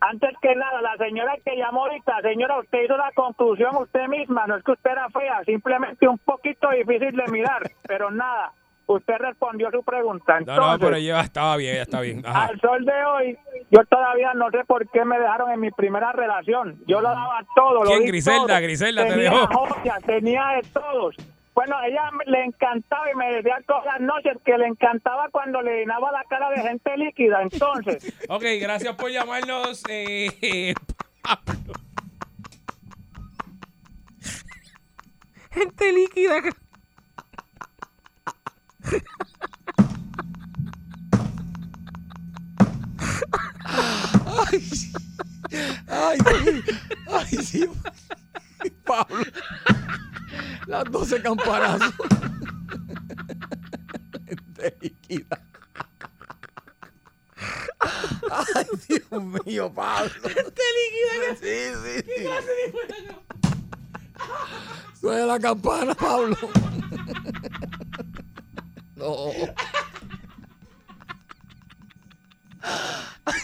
Antes que nada, la señora que llamó ahorita, señora, usted hizo la conclusión usted misma, no es que usted era fea, simplemente un poquito difícil de mirar, pero nada, usted respondió su pregunta. No, Entonces, no, pero ella estaba bien, ella está bien. Ajá. al sol de hoy, yo todavía no sé por qué me dejaron en mi primera relación. Yo lo daba todo. lo ¿Quién? di Griselda, todo. Griselda te dejó. joyas, tenía de todos. Bueno, ella me- le encantaba y me decía todas las noches que le encantaba cuando le llenaba la cara de gente líquida. Entonces, Ok, gracias por llamarnos. Eh, Pablo. Gente líquida. Ay, ay, Dios. Pablo. Las 12 campanazos. De líquida. Ay, Dios mío, Pablo. De líquida. Sí, sí. sí. Suena la campana, Pablo. No.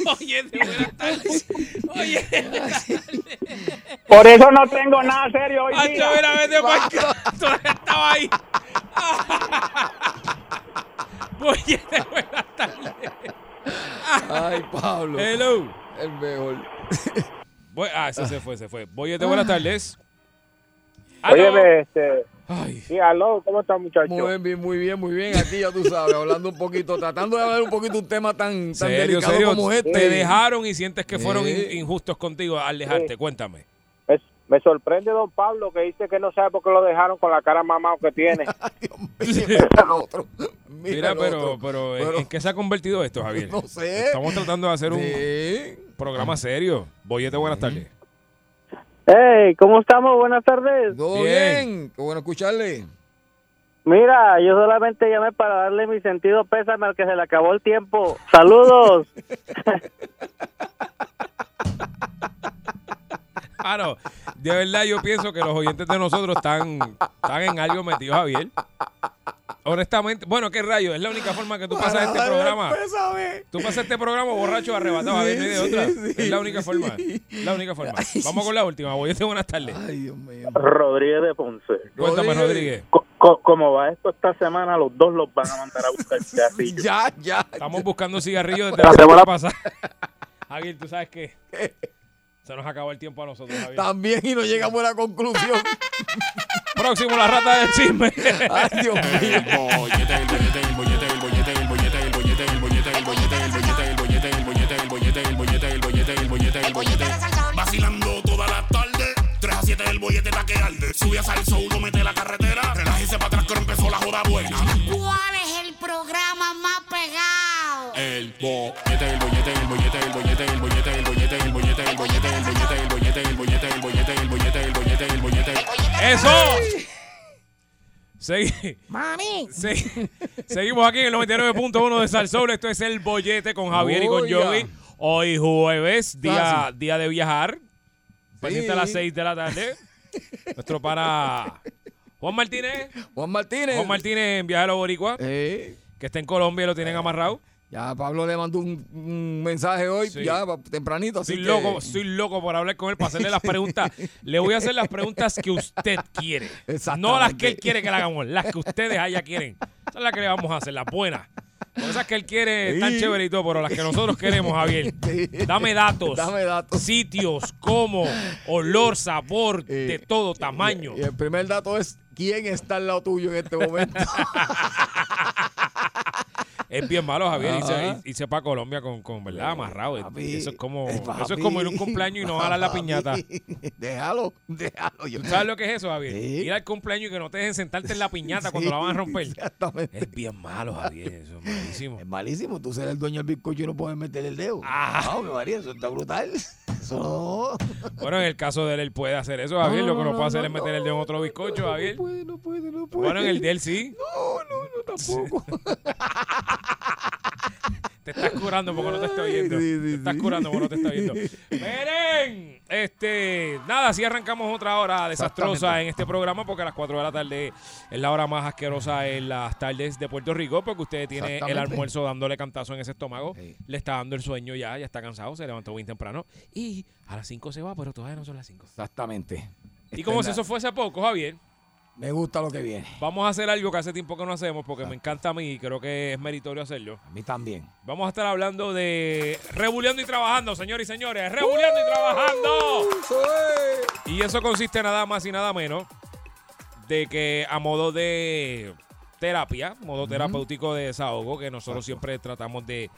Oye, de buenas tardes. Oye, por eso no tengo nada serio hoy Ancho, día. mira, vete para acá. Todavía estaba ahí. Oye, de buenas tardes. Ay, Pablo. Hello. El mejor. Voy- ah, ese se fue, se fue. Voy de buenas tardes. Óyeme, este, Ay, sí, aló, ¿cómo está muchacho? Muy bien, muy bien, muy bien. Aquí ya tú sabes, hablando un poquito, tratando de hablar un poquito un tema tan, tan serio, delicado serio. como este. Te dejaron y sientes que fueron Sí. injustos contigo al dejarte. Cuéntame. Me, me sorprende don Pablo que dice que no sabe por qué lo dejaron con la cara mamado que tiene. Dios mío, mira el otro. Mira, Mira, el pero, otro. pero, ¿en- Pero- ¿en qué se ha convertido esto, Javier? No sé. Estamos tratando de hacer un programa serio. Boyete, buenas tardes. Hey, ¿cómo estamos? Buenas tardes. Todo Bien. bien. Qué bueno escucharle. Mira, yo solamente llamé para darle mi sentido pésame al que se le acabó el tiempo. Saludos. Ah, no. De verdad, yo pienso que los oyentes de nosotros están, están en algo metidos, Javier. Honestamente, bueno, qué rayo, es la única forma que tú pasas este programa. pésame. Tú pasas este programa borracho arrebatado, no hay de otra. sí, es la única sí. forma. La única forma. Vamos con la última. Boyete, buenas tardes. Ay, Dios mío. Rodríguez de Ponce. Cuéntame, Rodríguez. Rodríguez. Co- co- como va esto esta semana, los dos los van a mandar a buscar cigarrillos. Ya, ya. Estamos buscando cigarrillos desde la semana pasada. Javier, tú sabes que Se nos acabó el tiempo a nosotros, Javier. También y no llegamos a la conclusión. Próximo, la rata del chisme. Ay, Dios mío. El bollete, el bollete, el bollete, el bollete, el bollete, el bollete, el bollete, el bollete, el bollete, el bollete, el bollete, el bollete, el bollete, el bollete, el bollete, el bollete. Vacilando toda la tarde, 3 a 7 el bollete está que arde. Sube a salso, uno mete la carretera, relájese para atrás que empezó la joda buena. ¿Cuál es el programa más pegado? El bollete, el bollete, el bollete, ¡Eso! Segui- Se- Seguimos aquí en el 99.1 de Salsoul. Esto es El Bollete con Javier y con. Yogi. Hoy jueves, día, Casi. día de viajar. Pendiente a las Sí. 6 de la tarde. Nuestro para Juan Martínez. Juan Martínez. Juan Martínez en Viaje a los Boricua, Eh, que está en Colombia y lo tienen amarrado. Ya Pablo le mandó un, un mensaje hoy, Sí. ya tempranito. Así Estoy que- loco, estoy loco por hablar con él para hacerle las preguntas. Le voy a hacer las preguntas que usted quiere. No las que él quiere que le hagamos, las que ustedes allá quieren. Esas son las que le vamos a hacer, las buenas. Porque esas que él quiere Sí. chéveres y todo, pero las que nosotros queremos, Javier. Sí. Dame datos. Dame datos. Sitios, cómo, olor, sabor, Eh, de todo tamaño. Y el primer dato es quién está al lado tuyo en este momento. Es bien malo, Javier. Irse, irse para Colombia con, con ¿verdad? Amarrado. Papi, eso es como, eh, eso es como ir a un cumpleaños y no jalar la piñata. Déjalo, déjalo. Yo- ¿Tú sabes lo que es eso, Javier? Sí. Ir al cumpleaños y que no te dejen sentarte en la piñata cuando la van a romper. Exactamente. Es bien malo, Javier. Eso es malísimo. Es malísimo. Tú ser el dueño del bizcocho y no puedes meter el dedo. Ah. No, María, eso está brutal. Eso no. Bueno, en el caso de él, él puede hacer eso, Javier. Lo que no puede hacer es meter el dedo en otro bizcocho, Javier. No puede, no puede, no puede. Bueno, en el de él sí. No, no, no, tampoco. Te estás curando porque no te estoy viendo. Sí, sí, te estás sí. curando porque no te estoy viendo. Miren, este, nada, así arrancamos otra hora desastrosa en este programa porque a las 4 de la tarde es la hora más asquerosa en las tardes de Puerto Rico porque usted tiene el almuerzo dándole cantazo en ese estómago, le está dando el sueño ya, ya está cansado, se levantó bien temprano y a las 5 se va, pero todavía no son las 5. Exactamente. Y como si eso fuese poco, Javier, Me gusta lo que viene. vamos a hacer algo que hace tiempo que no hacemos porque me encanta a mí y creo que es meritorio hacerlo. A mí también. Vamos a estar hablando de rebuleando y trabajando, señores y señores. Rebuleando y trabajando. Es. Y eso consiste nada más y nada menos de que a modo de terapia, modo terapéutico de desahogo, que nosotros siempre tratamos de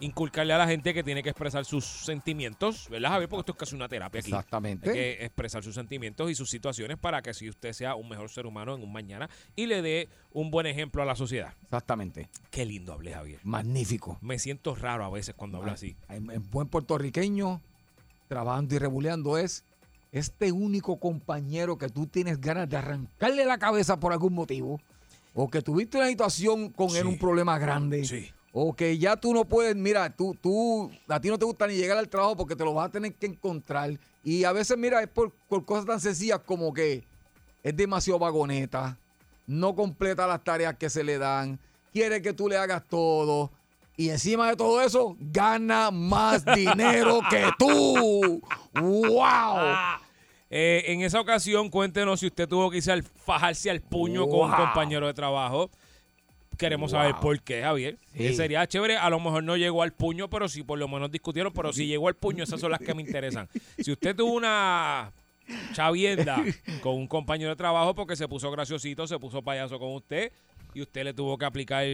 inculcarle a la gente que tiene que expresar sus sentimientos, ¿verdad, Javier? Porque esto es casi una terapia aquí. Exactamente. Hay que expresar sus sentimientos y sus situaciones para que así usted sea un mejor ser humano en un mañana y le dé un buen ejemplo a la sociedad. Exactamente. Qué lindo hablé, Javier. Magnífico. Me siento raro a veces cuando hablo así. En buen puertorriqueño, trabajando y rebuleando es este único compañero que tú tienes ganas de arrancarle la cabeza por algún motivo, o que tuviste una situación con él, un problema grande, Sí. O que ya tú no puedes, mira, tú, tú, a ti no te gusta ni llegar al trabajo porque te lo vas a tener que encontrar. Y a veces, mira, es por, por cosas tan sencillas como que es demasiado vagoneta, no completa las tareas que se le dan, quiere que tú le hagas todo. Y encima de todo eso, gana más dinero que tú. ¡Wow! Eh, en esa ocasión, cuéntenos si usted tuvo que fajarse al puño con un compañero de trabajo. Queremos saber por qué, Javier. Sí. Sería chévere. A lo mejor no llegó al puño, pero sí por lo menos discutieron. Pero si llegó al puño, esas son las que me interesan. Si usted tuvo una chavienda con un compañero de trabajo porque se puso graciosito, se puso payaso con usted y usted le tuvo que aplicar,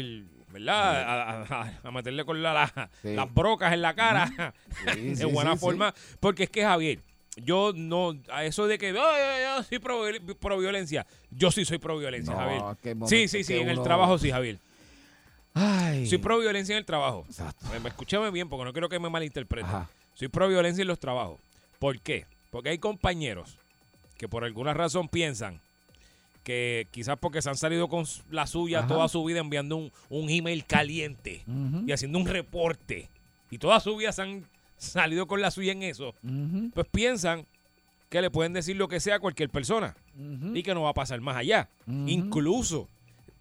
¿verdad? A, a- a meterle con la- la- Sí. las brocas en la cara Sí, de buena forma. Porque es que, Javier, yo no, a eso de que "Ay, ay, ay, soy pro, pro violencia, yo sí soy pro violencia, No, Javier. Sí, sí, sí, en el trabajo sí, Javier. Ay. Soy pro violencia en el trabajo. Exacto. Me, me- escúchame bien porque no quiero que me malinterpreten. Ajá. Soy pro violencia en los trabajos. ¿Por qué? Porque hay compañeros que por alguna razón piensan que quizás porque se han salido con la suya Ajá. toda su vida enviando un, un email caliente y haciendo un reporte y toda su vida se han salido con la suya en eso, pues piensan que le pueden decir lo que sea a cualquier persona y que no va a pasar más allá. Incluso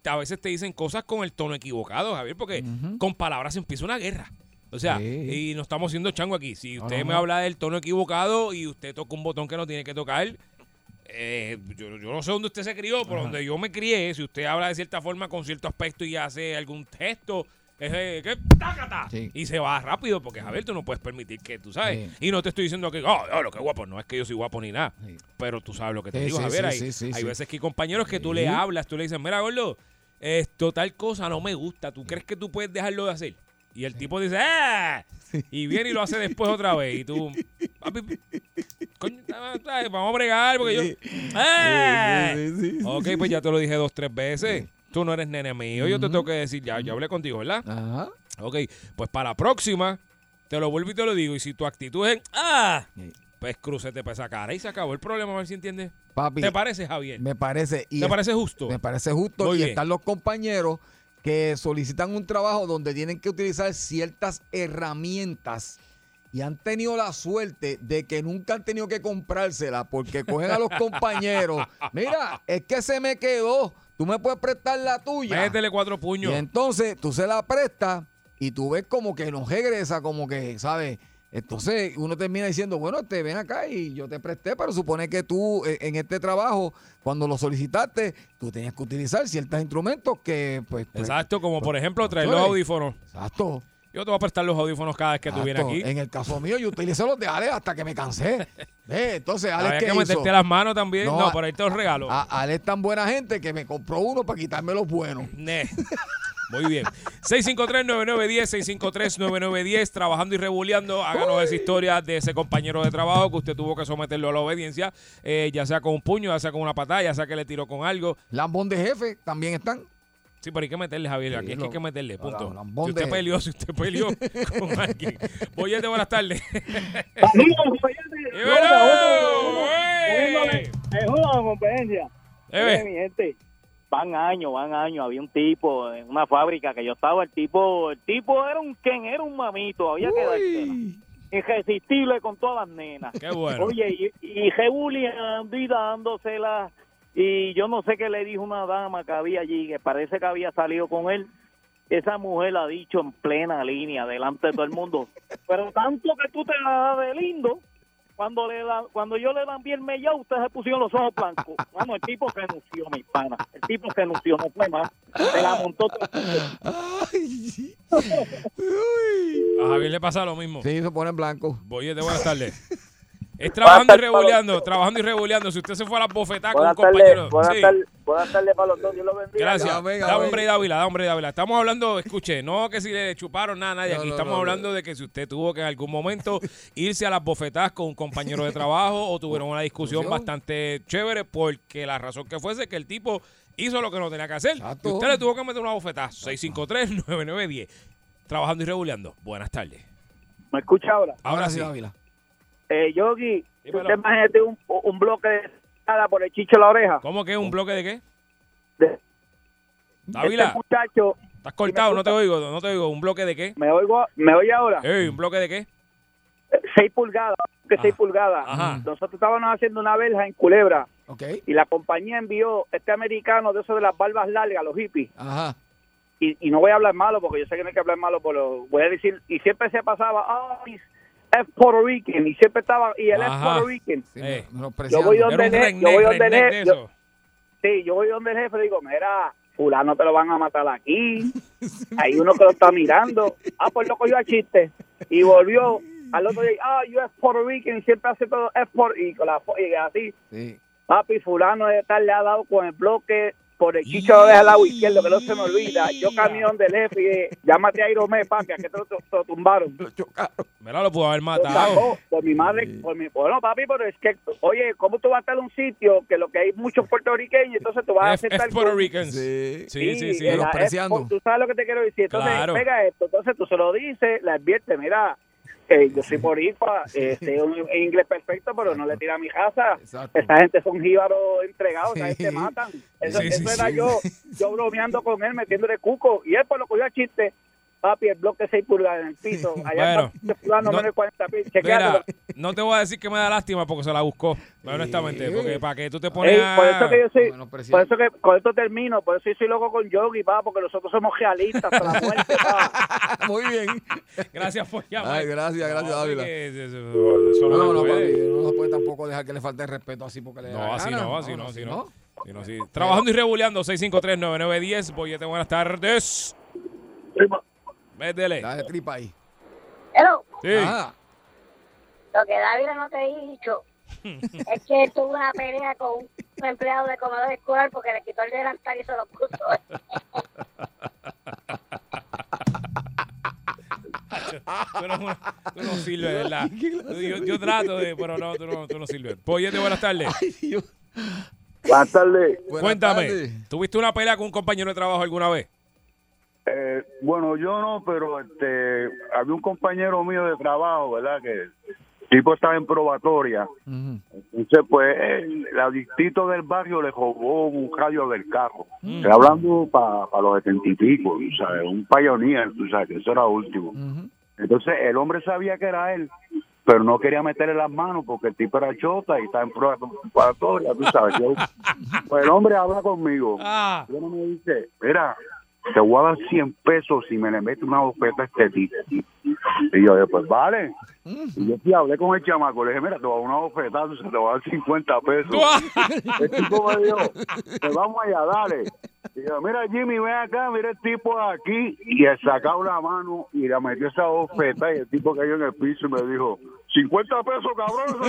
a veces te dicen cosas con el tono equivocado, Javier, porque con palabras se empieza una guerra. O sea, Sí. y no estamos siendo chango aquí. Si usted me habla del tono equivocado y usted toca un botón que no tiene que tocar, eh, yo, yo no sé dónde usted se crió, pero donde yo me crié, si usted habla de cierta forma con cierto aspecto y hace algún gesto, Es, eh, que, tácata. Sí. Y se va rápido porque, Javier, tú no puedes permitir que tú sabes. Sí. Y no te estoy diciendo que, oh, lo que guapo. No es que yo soy guapo ni nada. Sí. Pero tú sabes lo que te Sí, digo, sí, Javier. sí, hay sí, sí, hay sí. veces que hay compañeros que tú le hablas, tú le dices, mira, gordo, esto tal cosa no me gusta. ¿Tú crees que tú puedes dejarlo de hacer? Y el tipo dice, ¡ah! Y viene y lo hace después otra vez. Y tú, papi, coño, vamos a bregar porque yo. ¡Ah! Sí, sí, sí, sí, Ok, pues ya te lo dije dos, tres veces. Tú no eres nene mío. Yo te tengo que decir, ya, yo hablé contigo, ¿verdad? Ajá. Ok, pues para la próxima, te lo vuelvo y te lo digo. Y si tu actitud es, ¡ah! Sí. Pues crúcete para esa cara y se acabó el problema, a ver si entiendes. Papi, ¿Te parece, Javier? me parece. y ¿Te es- parece justo? Me parece justo. Muy y bien. están los compañeros que solicitan un trabajo donde tienen que utilizar ciertas herramientas y han tenido la suerte de que nunca han tenido que comprársela porque cogen a los compañeros. Mira, es que se me quedó. Tú me puedes prestar la tuya. Métele cuatro Y puños. entonces tú se la prestas y tú ves como que no regresa, como que, ¿sabes? Entonces uno termina diciendo, bueno, te ven acá y yo te presté, pero supone que tú eh, en este trabajo, cuando lo solicitaste, tú tenías que utilizar ciertos instrumentos que, pues... pues, Exacto, como por ejemplo traer los Oye. audífonos. Exacto. Yo te voy a prestar los audífonos cada vez que tú vienes aquí. En el caso mío, yo utilicé los de Alex hasta que me cansé. Ve, Entonces, Alex, Había ¿qué que hizo? meterte las manos también. No, No, a- por ahí te los regalo. A- Alex es tan buena gente que me compró uno para quitarme los buenos. Muy bien. 653-9910, 653-9910, trabajando y rebuleando. Háganos esa historia de ese compañero de trabajo que usted tuvo que someterlo a la obediencia, eh, ya sea con un puño, ya sea con una patada, ya sea que le tiró con algo. Lambón de jefe también están. Sí, pero hay que meterle, Javier. Sí, Aquí es que hay que meterle, punto. la- lambón Si usted peleó, si usted peleó con alguien. Boyete, buenas tardes. ¡Dímelo! ¡Ey! Es una. Eh, Mire, mi gente, van años, van años. Había un tipo en una fábrica que yo estaba, el tipo, el tipo era un Ken, era un mamito, había que dársela. Irresistible con todas las nenas. Qué bueno. Oye, y, y rebuleando y dándosela. Y yo no sé qué le dijo una dama que había allí, que parece que había salido con él. Esa mujer ha dicho en plena línea, delante de todo el mundo. Pero tanto que tú te la das de lindo, cuando le da, cuando yo le dan bien mellado, ustedes se pusieron los ojos blancos. Vamos, el tipo renunció, mi pana. El tipo renunció, no fue más. Se la montó todo. Ay. Uy. A Javier le pasa lo mismo. Sí, se pone en blanco. Boyete, buenas tardes. Es trabajando y tardes, rebuleando, trabajando y rebuleando. Si usted se fue a la bofetada con un compañero. buenas Sí. tardes, buenas tardes para los dos, Dios los bendiga. Gracias. Ya, venga, da hombre Dávila, da hombre Dávila. Estamos hablando, escuche, no que si le chuparon nada a nadie No, aquí. no, Estamos no, no. hablando de que si usted tuvo que en algún momento irse a las bofetadas con un compañero de trabajo o tuvieron una discusión bastante chévere porque la razón que fuese que el tipo hizo lo que no tenía que hacer. Y usted le tuvo que meter una bofetada. 653-9910. Trabajando y regulando. Buenas tardes. ¿Me escucha ahora? Ahora sí. Dávila. Eh, Yogi, Dímelo. ¿usted imagínate un, un bloque de nada por el chicho de la oreja? ¿Cómo que un bloque de qué? De- Dávila, Este muchacho, estás cortado, no te oigo, no te oigo. ¿Un bloque de qué? ¿me oigo, me oye ahora? Ey, ¿un bloque de qué? Eh, Seis pulgadas, que seis Ah, pulgadas. ajá. Nosotros estábamos haciendo una verja en Culebra Ok. y la compañía envió este americano de esos de las barbas largas, los hippies. Ajá. Y, y no voy a hablar malo porque yo sé que no hay que hablar malo, pero voy a decir, y siempre se pasaba, ah, es Puerto Rican, y siempre estaba, y él es. Puerto Rican. Sí, Eh. Yo voy donde el je- redneck, yo voy donde el yo-. Sí, yo voy donde el jefe y digo, mira, fulano te lo van a matar aquí. Hay uno que lo está mirando. Ah, pues lo cogió a chiste. Y volvió al otro día, ah, yo es Puerto Rican y siempre hace todo es por y con la y así. Sí. Papi, fulano de tal le ha dado con el bloque por el chicho de al lado izquierdo, que no se me olvida. Yo camino donde el jefe y llámate a Iromé, papi, a que te lo, te lo tumbaron. Mira, lo pudo haber matado. sacó por mi madre, por mi, bueno papi, pero es que, oye, ¿cómo tú vas a estar en un sitio que lo que hay muchos puertorriqueños, entonces tú vas a aceptar es Puerto con- Ricans. Sí. Sí, sí, sí. la- Menospreciando. es- tú sabes lo que te quiero decir. Entonces, Claro. pega esto. Entonces, tú se lo dices, le advierte, mira, eh, yo soy boricua, este, un un inglés perfecto, pero no le tira a mi casa. Exacto. Esa gente son jíbaros entregados, esa Sí. gente matan. Eso, Sí, sí, eso era sí. yo, yo bromeando con él, metiéndole cuco. Y él pues lo cogió a chiste. Papi, el bloque 6 pulgadas en el piso. Allá Bueno, no- menos 40 pies. Mira, no te voy a decir que me da lástima porque se la buscó, honestamente. Sí. Porque para que tú te pones Ey, por eso que yo soy, Menospreciando. por eso que con esto termino, por eso yo soy loco con Yogi, pa, porque nosotros somos realistas hasta la muerte, pa. Muy bien. Gracias por llamar. Ay, gracias, gracias, No, eso No, no, no, no, se puede. papi, no se puede tampoco dejar que le falte el respeto así porque le da No, la así gana. no, así no, así así no. Sí, no, sí. Trabajando y rebuleando, 653-9910. Boyete, buenas tardes. Métele. Dale tripa ahí. Hello. Sí. Ajá. Lo que David no te he dicho es que él tuvo una pelea con un empleado de comedor escolar porque le quitó el delantal y se lo puso. Tú no, tú no sirves, ¿verdad? Yo, yo trato de, pero no, tú no, tú no sirves. Pollete, buenas tardes. Buenas tardes. Buenas Cuéntame, tardes. ¿tuviste una pelea con un compañero de trabajo alguna vez? Eh, bueno, yo no, pero este, había un compañero mío de trabajo, ¿verdad? Que el tipo estaba en probatoria. Entonces, pues, el, el adictito del barrio le robó un radio del carro. Estoy hablando para los setenta y pico, ¿sabes? Un pioneer, tú sabes, que eso era último. Entonces, el hombre sabía que era él, pero no quería meterle las manos porque el tipo era chota y estaba en probatoria, tú sabes. Yo- pues el hombre habla conmigo. Ah, Y uno me dice, mira, te voy a dar 100 pesos si me le metes una bofeta a este tipo. Y yo, pues vale. Y yo sí hablé con el chamaco, le dije, mira, te voy a dar una bofetada, se te voy a dar 50 pesos. El tipo me dijo, pues vamos allá, dale. Y yo, mira Jimmy, ven acá, mira el tipo aquí. Y él sacó la mano y le metió esa bofeta y el tipo cayó en el piso y me dijo, 50 pesos, cabrón.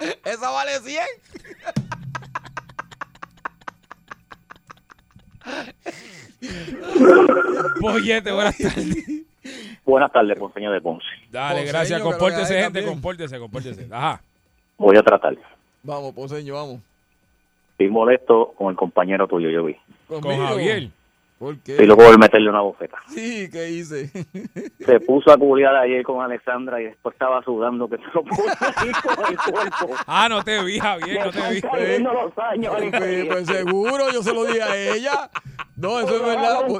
Esa vale 100. Pollete, buenas tardes. Buenas tardes, Ponceño de Ponce. Dale, gracias. Compórtese, gente, también. compórtese, compórtese. Ajá. Voy a tratar. Vamos, Poseño, vamos. Estoy molesto con el compañero tuyo, yo vi. Con. Javier. ¿Por qué? Estoy loco por meterle una bofeta. Sí, ¿qué hice? Se puso a culiar ayer con Alexandra y después estaba sudando que se lo puso con el cuerpo. Ah, no te vi, Javier, no te vi. Los años. pues, pues seguro, yo se lo dije a ella. No, eso es verdad. Po-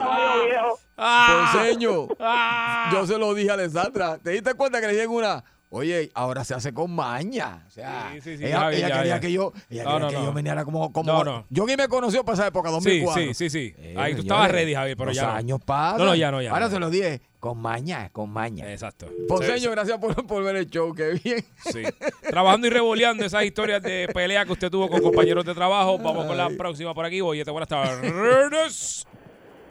Ah, Poseño, ah. yo se lo dije a Alessandra. ¿Te diste cuenta que le dije en una? Oye, ahora se hace con maña. O sea, Sí, sí, sí, ella, Javi, ella ya, quería ya. que yo, ella No, quería no, que no. yo viniera como, como No, no. Yogi me conoció para esa época, Sí, 2004. sí, sí, sí. Eh, Ahí tú señores, estabas ready, Javier, pero los ya años pasan. No, no, ya no, ya Ahora no. se lo dije con maña, con maña. Exacto. Poseño, Sí, gracias por, por ver el show, qué bien. sí. Trabajando y revoleando esas historias de pelea que usted tuvo con compañeros de trabajo. Vamos con la próxima por aquí. Oye, te buenas tardes.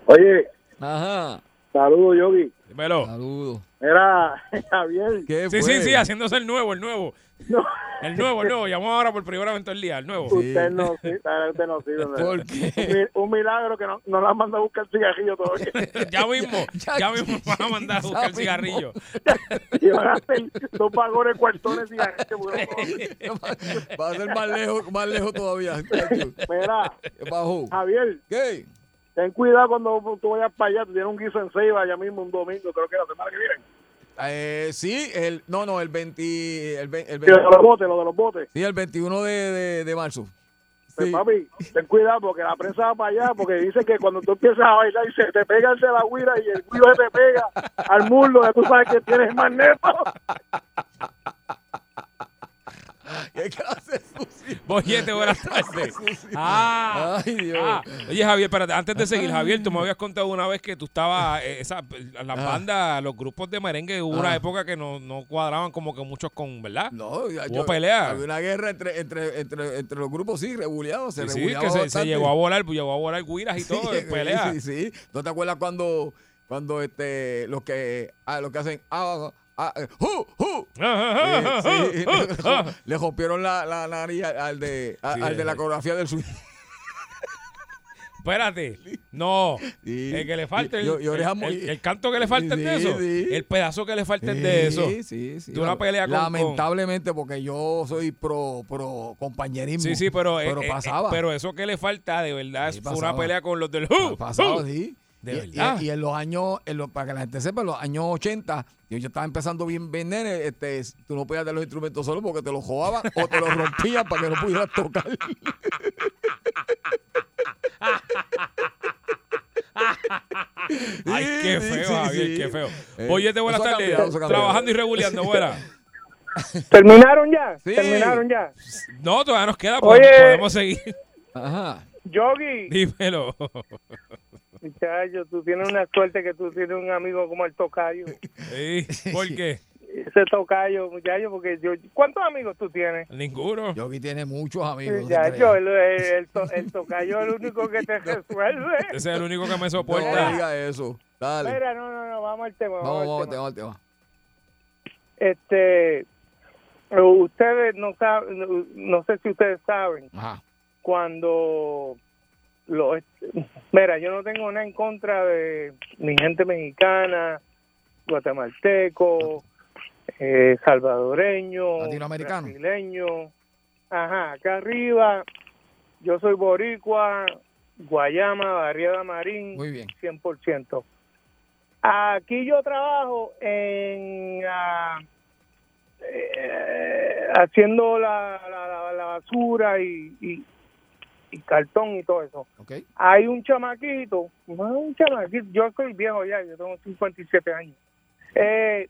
Oye, Ajá. saludos, Yogi. Dímelo. Saludos. Era Javier. ¿Qué Sí, fue? sí, sí, haciéndose el nuevo, el nuevo. No. El nuevo, el nuevo. Llamó ahora por primera vez en todo el día, el nuevo. Sí. Usted no, sí, usted no sirve. ¿Por Un, qué? un milagro que no, no la manda a buscar cigarrillo todavía. Ya mismo, Ya, ya mismo van a mandar a buscar mismo. cigarrillo. y van a hacer dos vagones cuartones de cigarrillo. Va a ser más lejos, más lejos todavía. Mira, Bajo. Javier, ¿Qué? Ten cuidado cuando tú vayas para allá. Tú tienes un guiso en Ceiba ya mismo un domingo, creo que la semana que viene. Eh, sí, el, no, no, el 20, el, ve- el Sí, lo de 20 los botes, lo de los botes. sí, el 21 de, de, de marzo. Pues, Sí. papi, ten cuidado porque la prensa va para allá, porque dice que cuando tú empiezas a bailar y se te pega el de la guira y el guiro se te pega al muslo, ya tú sabes que tienes magneto. ¿Qué clase de sucio? Bollete, buenas tardes. Ah, Ay, Dios. ah. Oye, Javier, espérate, antes de seguir, Javier, tú me habías contado una vez que tú estabas, eh, esa, las Ah. bandas, los grupos de merengue, hubo una Ah. época que no, no cuadraban como que muchos con, ¿verdad? No, ya- Hubo pelea. Había una guerra entre, entre, entre, entre los grupos, sí, rebuleados. Se Sí, que se, se llegó a volar, pues, llegó a volar guiras y todo, Sí, pelea. Sí, sí. ¿No te acuerdas cuando, cuando este, los que, ah, los que hacen, ah, ah, eh, ¡hu, hu! Sí, sí, le, rompieron la, la nariz al de, a- Sí, al de la sí. coreografía del sur. Espérate, no, Sí. el que le falta, el, Y- y orejas el- el- el canto que le falta es de Sí, eso, sí. el pedazo que le falta es de eso. Sí, sí, sí. De una pelea con- Lamentablemente, porque yo soy pro, pro compañerismo. Sí, sí, pero, eh, Pero eh, pasaba. eh, pero eso que le falta, de verdad, Sí, fue una pelea con los del ¡Uh! Pasaba, ¡Uh! sí. De y, verdad. y- y en los años, en los- para que la gente sepa, en los años 80, yo, yo estaba empezando bien, nene, este, tú no podías dar los instrumentos solo porque te los jodaban o te los rompían para que no pudieras tocar. Ay, qué feo, sí, Javier, sí. qué feo. Eh, Boyete, buenas tardes. Trabajando y regulando, buena. ¿Terminaron ya? Sí. ¿Terminaron ya? No, todavía nos queda, podemos, Oye. podemos seguir. Ajá. Yogi, Dímelo. Muchacho, tú tienes una suerte que tú tienes un amigo como el tocayo. Sí, ¿Por qué? ese tocayo, muchacho, porque yo, ¿cuántos amigos tú tienes? Ninguno. Yogi tiene muchos amigos. no Muchacho, el, el, el to- el tocayo es el único que te resuelve. Ese es el único que me No soporta. diga eso. Dale. Mira, no, no, no, vamos al tema. Vamos, Vamos, al te tema. va, te va. Este, ustedes no saben, no, no sé si ustedes saben, Ajá. cuando lo, mira, yo no tengo nada en contra de mi gente mexicana, guatemalteco, eh, salvadoreño, Latinoamericano. brasileño. Ajá, acá arriba yo soy boricua, Guayama, Barriada Marín, Muy bien. 100%. Aquí yo trabajo en eh, haciendo la, la, la- la basura y, y, y cartón y todo eso. Ok. Hay un chamaquito, un chamaquito, yo soy viejo ya, yo tengo 57 años. Eh,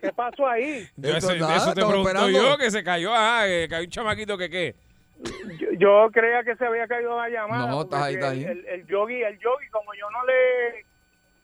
¿Qué pasó ahí? Yo Eso nada, eso te pregunto yo, que se cayó, ah, que cayó un chamaquito que qué. Yo, yo creía que se había caído la llamada. No, estás ahí, estás el, ahí. El, el yogi, el yogi, como yo no le,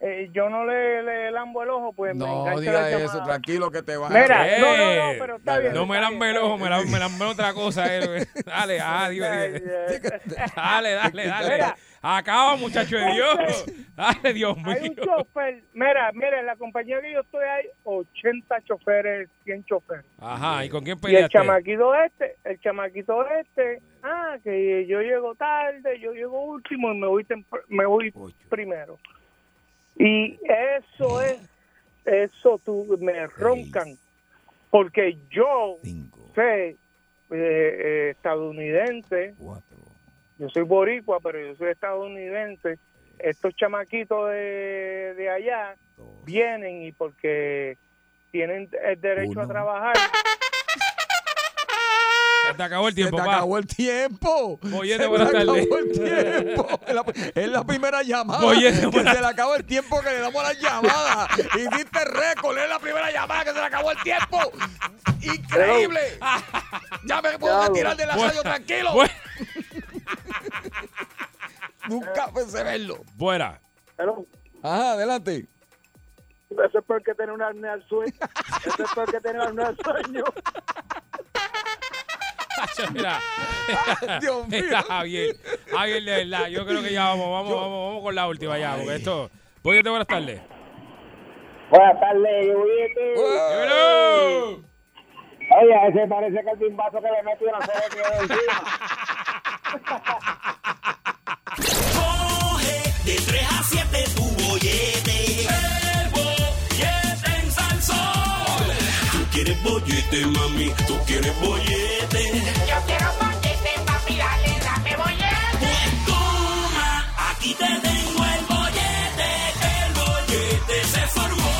eh, yo no le, le lambo el ojo, pues me No engancha diga la eso, llamada. tranquilo que te va Mira, Eh, no, no, no, pero está bien. No está me lambe el ojo, me lambe, me lambe otra cosa. eh. Dale, ay, Dale, dale, dale. Mira. Acaba, muchacho de Dios. Dale, Dios Hay un mío. chofer, mira, mira, en la compañía que yo estoy hay 80 choferes, 100 choferes. Ajá, ¿y con quién Y el peleaste? chamaquito este, el chamaquito este, ah, que yo llego tarde, yo llego último y me voy, me voy primero. Y eso es, eso tú, me roncan, porque yo sé, eh, eh, estadounidense, yo soy boricua, pero yo soy estadounidense, estos chamaquitos de, de allá vienen y porque tienen el derecho a trabajar, Se te acabó el Se te tiempo, pa. acabó el tiempo. Boyete, Se buenas te tardes. acabó el tiempo. Es la, es la primera llamada. Boyete, que buenas- se le acabó el tiempo que le damos a la llamada. Hiciste récord. Es la primera llamada que se le acabó el tiempo. Increíble. Ya me puedo Diablo. retirar de la radio tranquilo. Nunca pensé verlo. Buena. pero Ajá, adelante. eso es porque tener una apnea al sueño, eso es porque tener una apnea al sueño. Mira, Dios mío. mira, Javier. Javier, de verdad, yo creo que ya vamos, vamos, vamos, vamos con la última ya, porque esto. Boyete, buenas tardes. Buenas tardes. ¡Dímelo! Oye, ese parece que el bimbazo que le metí una sola tiene encima. Coge de 3 a 7 tu bollete quieres bollete, mami. Tú quieres bollete. Yo quiero bollete, papi, dale, dame bollete. Pues toma, aquí te tengo el bollete. El bollete se formó.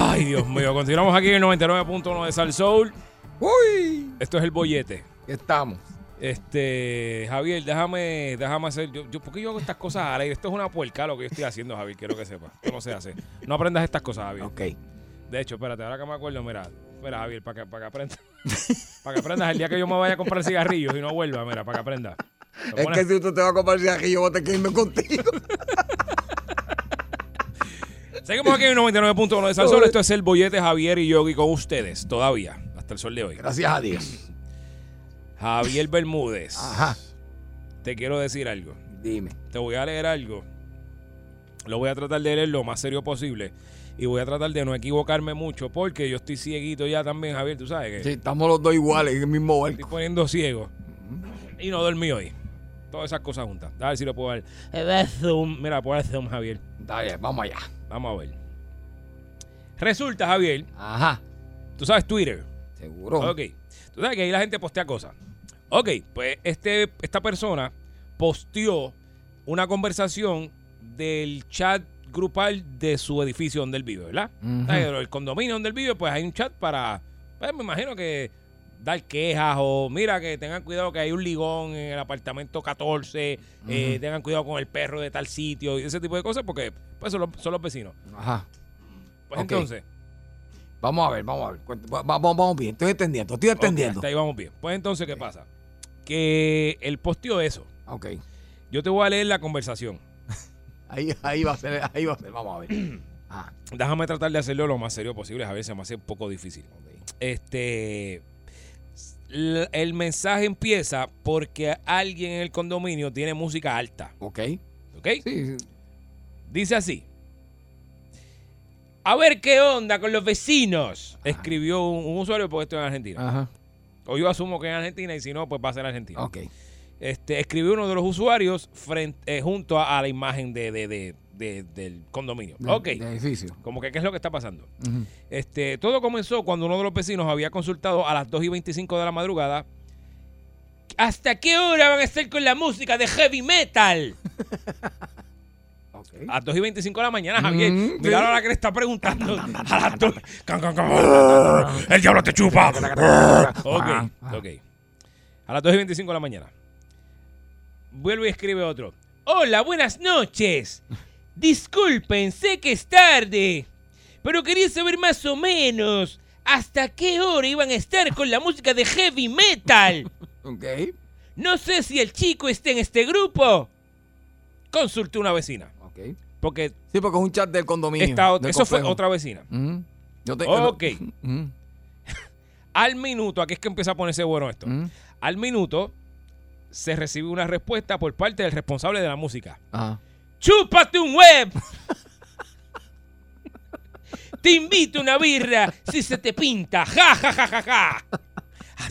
Ay, Dios mío. Continuamos aquí en el 99.1 de Sal Soul. Uy. Esto es el bollete. Estamos. Este, Javier, déjame, déjame hacer. Yo, yo, ¿Por qué yo hago estas cosas al aire? Esto es una puerca lo que yo estoy haciendo, Javier. Quiero que sepas. No se hace. No aprendas estas cosas, Javier. Ok. De hecho, espérate, ahora que me acuerdo, mira, mira, Javier, para que, para que aprendas. para que aprendas el día que yo me vaya a comprar cigarrillos y no vuelva, mira, para que aprendas. Es pones- que si usted te va a comprar cigarrillo, voy a tener que irme contigo. Seguimos aquí en el 99.1 de Salsol. Esto es el bollete Javier y Yogi con ustedes, todavía, hasta el sol de hoy. Gracias a Dios. Javier Bermúdez. Ajá. Te quiero decir algo. Dime. Te voy a leer algo. Lo voy a tratar de leer lo más serio posible. Y voy a tratar de no equivocarme mucho porque yo estoy cieguito ya también, Javier. Tú sabes que Sí, estamos los dos iguales en el mismo estoy barco. poniendo ciego. Y no dormí hoy. Todas esas cosas juntas. A ver si lo puedo ver. Eh, ve zoom. Mira, puedo dar zoom, Javier. Bien, vamos allá. Vamos a ver. Resulta, Javier, Ajá. tú sabes Twitter. Seguro. Ok. Tú sabes que ahí la gente postea cosas. Ok, pues este, esta persona posteó una conversación del chat grupal de su edificio donde él vive, ¿verdad? El condominio donde él vive, pues hay un chat para, pues me imagino que dar quejas o mira que tengan cuidado que hay un ligón en el apartamento 14, eh, tengan cuidado con el perro de tal sitio y ese tipo de cosas porque pues son los, son los vecinos. Ajá. Pues entonces, Vamos a ver, vamos a ver. Vamos, vamos bien. Estoy entendiendo, estoy entendiendo. Ok, hasta ahí vamos bien. Pues entonces, ¿qué pasa? Que él posteó eso. Ok. Yo te voy a leer la conversación. Ahí, ahí va a ser, ahí va a ser. Vamos a ver. Ah, Déjame tratar de hacerlo lo más serio posible. A ver, se me hace un poco difícil. Este. El mensaje empieza porque alguien en el condominio tiene música alta. ok. ¿Ok? Sí, sí. Dice así. A ver qué onda con los vecinos. Escribió un, un usuario porque estoy en Argentina. Ajá. O yo asumo que en Argentina y si no, pues va a ser Argentina. Ok. Este, escribió uno de los usuarios frente, eh, junto a, a la imagen de, de- de- de- del condominio. De- ok. edificio. Como que qué es lo que está pasando. Este, todo comenzó cuando uno de los vecinos había consultado a las 2 y 25 de la madrugada. ¿Hasta qué hora van a estar con la música de heavy metal? A las 2 y 25 de la mañana, Javier. Mm, Mira sí. a la que le está preguntando. A las 2. Can, can, can. El diablo te chupa. ok, ok. A las 2 y 25 de la mañana. Vuelve y escribe otro. Hola, buenas noches. Disculpen, sé que es tarde. Pero quería saber más o menos hasta qué hora iban a estar con la música de heavy metal. Ok. No sé si el chico está en este grupo. Consultó una vecina. Porque Sí, porque es un chat del condominio. del eso fue otra vecina. Ujú. Yo te- Ok. Ujú. Al minuto, aquí es que empieza a ponerse bueno esto. Ujú. Al minuto se recibe una respuesta por parte del responsable de la música. Ajá. ¡Chúpate un web! Te invito a una birra si se te pinta. ¡Ja, ja, ja, ja, ja!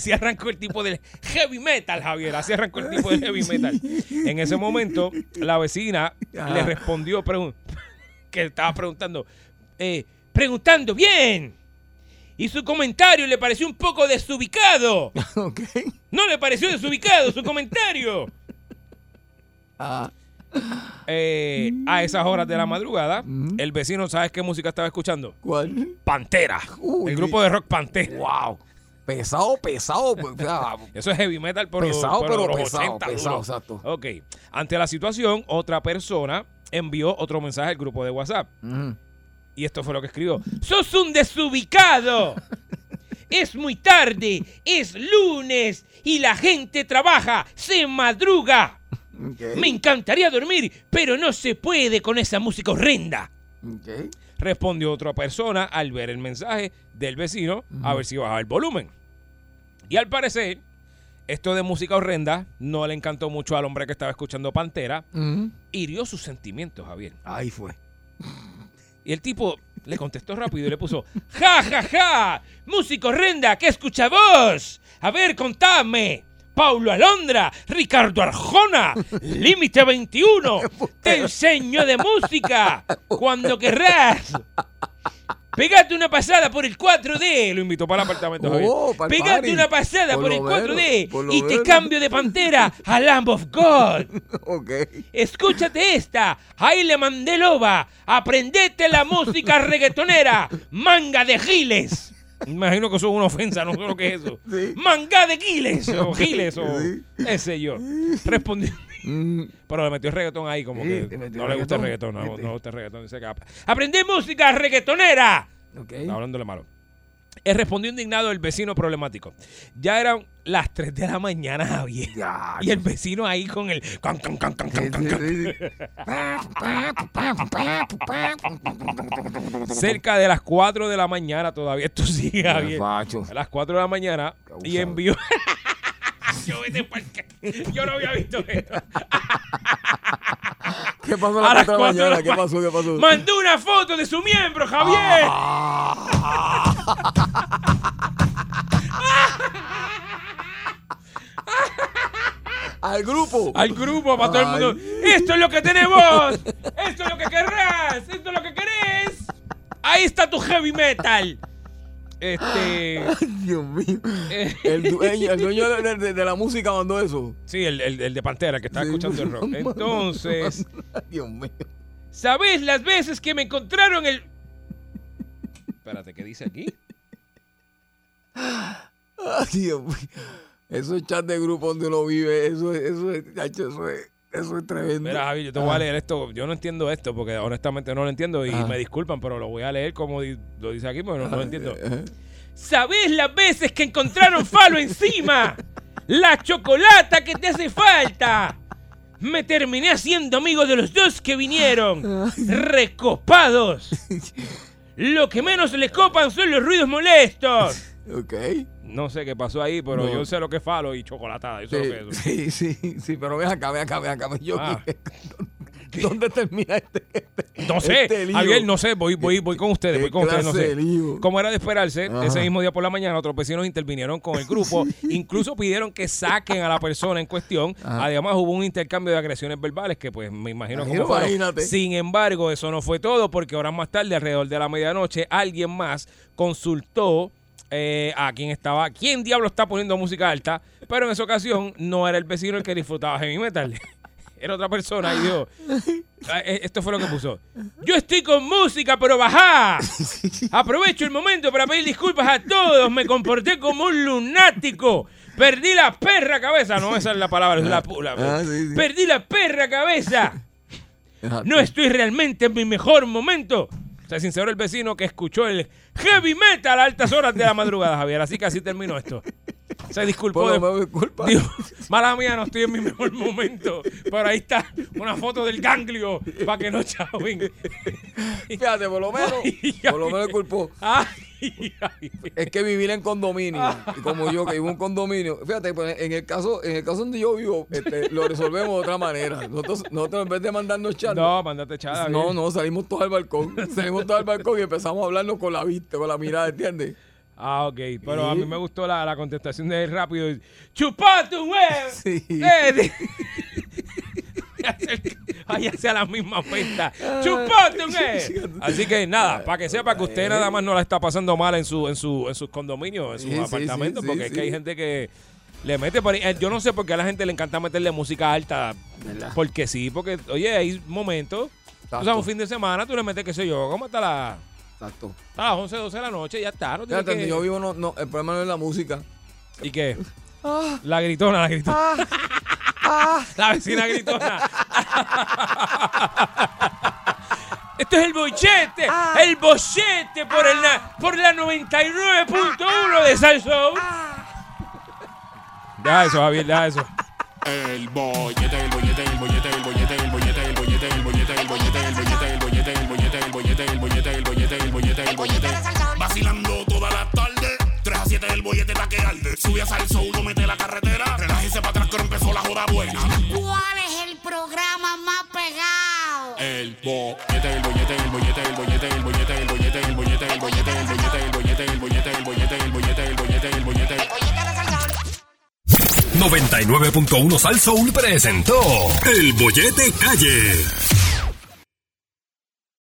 Así arrancó el tipo del heavy metal, Javier. Así arrancó el tipo del heavy metal. En ese momento, la vecina Ajá. le respondió que estaba preguntando. eh, preguntando, bien. Y su comentario le pareció un poco desubicado. No le pareció desubicado su comentario. Ah. Eh, a esas horas de la madrugada, Ujú. el vecino, ¿sabes qué música estaba escuchando? ¿Cuál? Pantera. Uy. el grupo de rock Pantera. Wow. Pesado, pesado. o sea, Eso es heavy metal, pero, Pesado, pero pesado, 80 pesado, duro. exacto. Ok. Ante la situación, otra persona envió otro mensaje al grupo de WhatsApp. Y esto fue lo que escribió. ¡Sos un desubicado! es muy tarde, es lunes y la gente trabaja, se madruga. Me encantaría dormir, pero no se puede con esa música horrenda. Ok. Respondió otra persona al ver el mensaje del vecino a ver si bajaba el volumen. Y al parecer, esto de música horrenda no le encantó mucho al hombre que estaba escuchando Pantera. Hirió sus sentimientos, Javier. Ahí fue. Y el tipo le contestó rápido y le puso, ¡Ja, ja, ja! ¡Música horrenda! ¿Qué escucha vos? A ver, contame. Paulo Alondra, Ricardo Arjona, Límite 21. Te enseño de música cuando querrás. Pégate una pasada por el 4D. Lo invitó para el apartamento. Oh, para party. una pasada Por por, el lo menos, 4D por lo y te menos. cambio de pantera a Lamb of God. Ok. Escúchate esta. Ahí le mandé loba. Aprendete la música reggaetonera. Manga de giles. Imagino que eso es una ofensa, no sé lo que es eso. Sí. Manga de giles o giles o Sí. ese yo. Respondió. Mm, Pero le metió reggaetón ahí como Sí, que no le gusta el reggaetón. no, Este. no le gusta el reggaetón. Dice que ap- aprendí música reggaetonera. ok. Está hablándole malo. Él respondió indignado el vecino problemático. Ya eran las 3 de la mañana, Javier. Ya. Y el vecino ahí con el... Cerca de las 4 de la mañana todavía esto sigue, Javier. A las 4 de la mañana y envió... Yo, vete Yo no había visto esto. ¿Qué pasó A a las las 4 de la mañana? ¿Qué pasó? ¿Qué pasó? Mandó una foto de su miembro, Javier. Al grupo. Al grupo, para todo el mundo. Esto es lo que tenemos. Esto es lo que querrás. Esto es lo que querés. Ahí está tu heavy metal. Este. Dios mío. eh, El dueño, el dueño de, de- de la música mandó eso. sí, el, el- el de Pantera, que está Sí. escuchando el rock. Entonces, Dios mío. ¿sabés las veces que me encontraron el. Espérate, ¿qué dice aquí? Ay, Dios mío. Eso es chat de grupo donde uno vive. Eso es, eso es, eso es, eso es tremendo. Mira, Javi, yo te voy a leer esto. Yo no entiendo esto porque honestamente no lo entiendo y Ajá. me disculpan, pero lo voy a leer como lo dice aquí porque no, no lo entiendo. Ajá. ¿Sabés las veces que encontraron falo encima? La chocolata que te hace falta. Me terminé haciendo amigo de los dos que vinieron. Recopados. Lo que menos le copan son los ruidos molestos. Ok. No sé qué pasó ahí, pero No. yo sé lo que es falo y chocolatada. Eso es lo que es. Sí, sí, sí, sí, pero ven acá, ven acá, ven acá. Yo, Ah. ¿Dónde termina este? No sé, este lío? No sé, voy, voy, voy con ustedes, ¿Qué voy con ustedes, no sé. lío? Como era de esperarse, Ajá. ese mismo día por la mañana otros vecinos intervinieron con el grupo, incluso pidieron que saquen a la persona en cuestión. Ajá. Además hubo un intercambio de agresiones verbales que pues me imagino fueron. imagínate. Sin embargo, eso no fue todo porque horas más tarde, alrededor de la medianoche, alguien más consultó eh, a quien estaba, quién diablo está poniendo música alta, pero en esa ocasión no era el vecino el que disfrutaba heavy metal. Era otra persona y dijo, Ah, eh, Esto fue lo que puso. Yo estoy con música, pero bajá. Aprovecho el momento para pedir disculpas a todos. Me comporté como un lunático. Perdí la perra cabeza. No, esa es la palabra, es la, la- Ah, sí, sí. Perdí la perra cabeza. No estoy realmente en mi mejor momento. Se sinceró el vecino que escuchó el heavy metal a altas horas de la madrugada, Javier. Así que así terminó esto. Se disculpó. De- me disculpa. Mala mía, no estoy en mi mejor momento. Pero ahí está una foto del ganglio para que no chaven. Fíjate, por lo menos, por lo menos culpó. Ay, ay. Es que vivir en condominio, y como yo que vivo en condominio, fíjate, pues, en el caso, en el caso donde yo vivo, este, lo resolvemos de otra manera. Nosotros, nosotros en vez de mandarnos chat, No, mandate echada. no, no, salimos todos al balcón, salimos todos al balcón y empezamos a hablarnos con la vista, con la mirada, ¿entiendes? Ah, ok. Pero a mí me gustó la, la contestación de él rápido. ¡Chupate un huevo! Sí. Eh, hacia la misma cuenta. ¡Chupate un! Así que nada, para que sepa que usted nada más no la está pasando mal en su, en su, en sus condominios, en sus Sí, apartamentos, sí, porque es que hay gente que le mete por ahí. Eh, Yo no sé por qué a la gente le encanta meterle música alta. Porque sí, porque, oye, hay momentos. O sea, un fin de semana tú le metes, qué sé yo, ¿cómo está la, Exacto. a las 11, 12 de la noche? Ya está. No tiene Fíjate, donde que- yo vivo, no, no, el problema no es la música. ¿Y qué? La gritona, la gritona. La vecina gritona. Esto es el bochete, el bochete por, el, na- por la 99.1 de Salsoul. Deja eso, Javier, deja eso. El bollete, el bollete, el bollete, el bollete, el bollete está que arde. Sube a salso, uno mete la carretera. Relájese para atrás que ahora empezó la joda buena. ¿Cuál es el programa más pegado? El bollete, el bollete, el bollete, el bollete, el bollete, el bollete, el bollete, el bollete, el bollete, el bollete, el bollete, el bollete, el bollete, el bollete, el bollete. 99.1 Sal Soul presentó El Bollete Calle.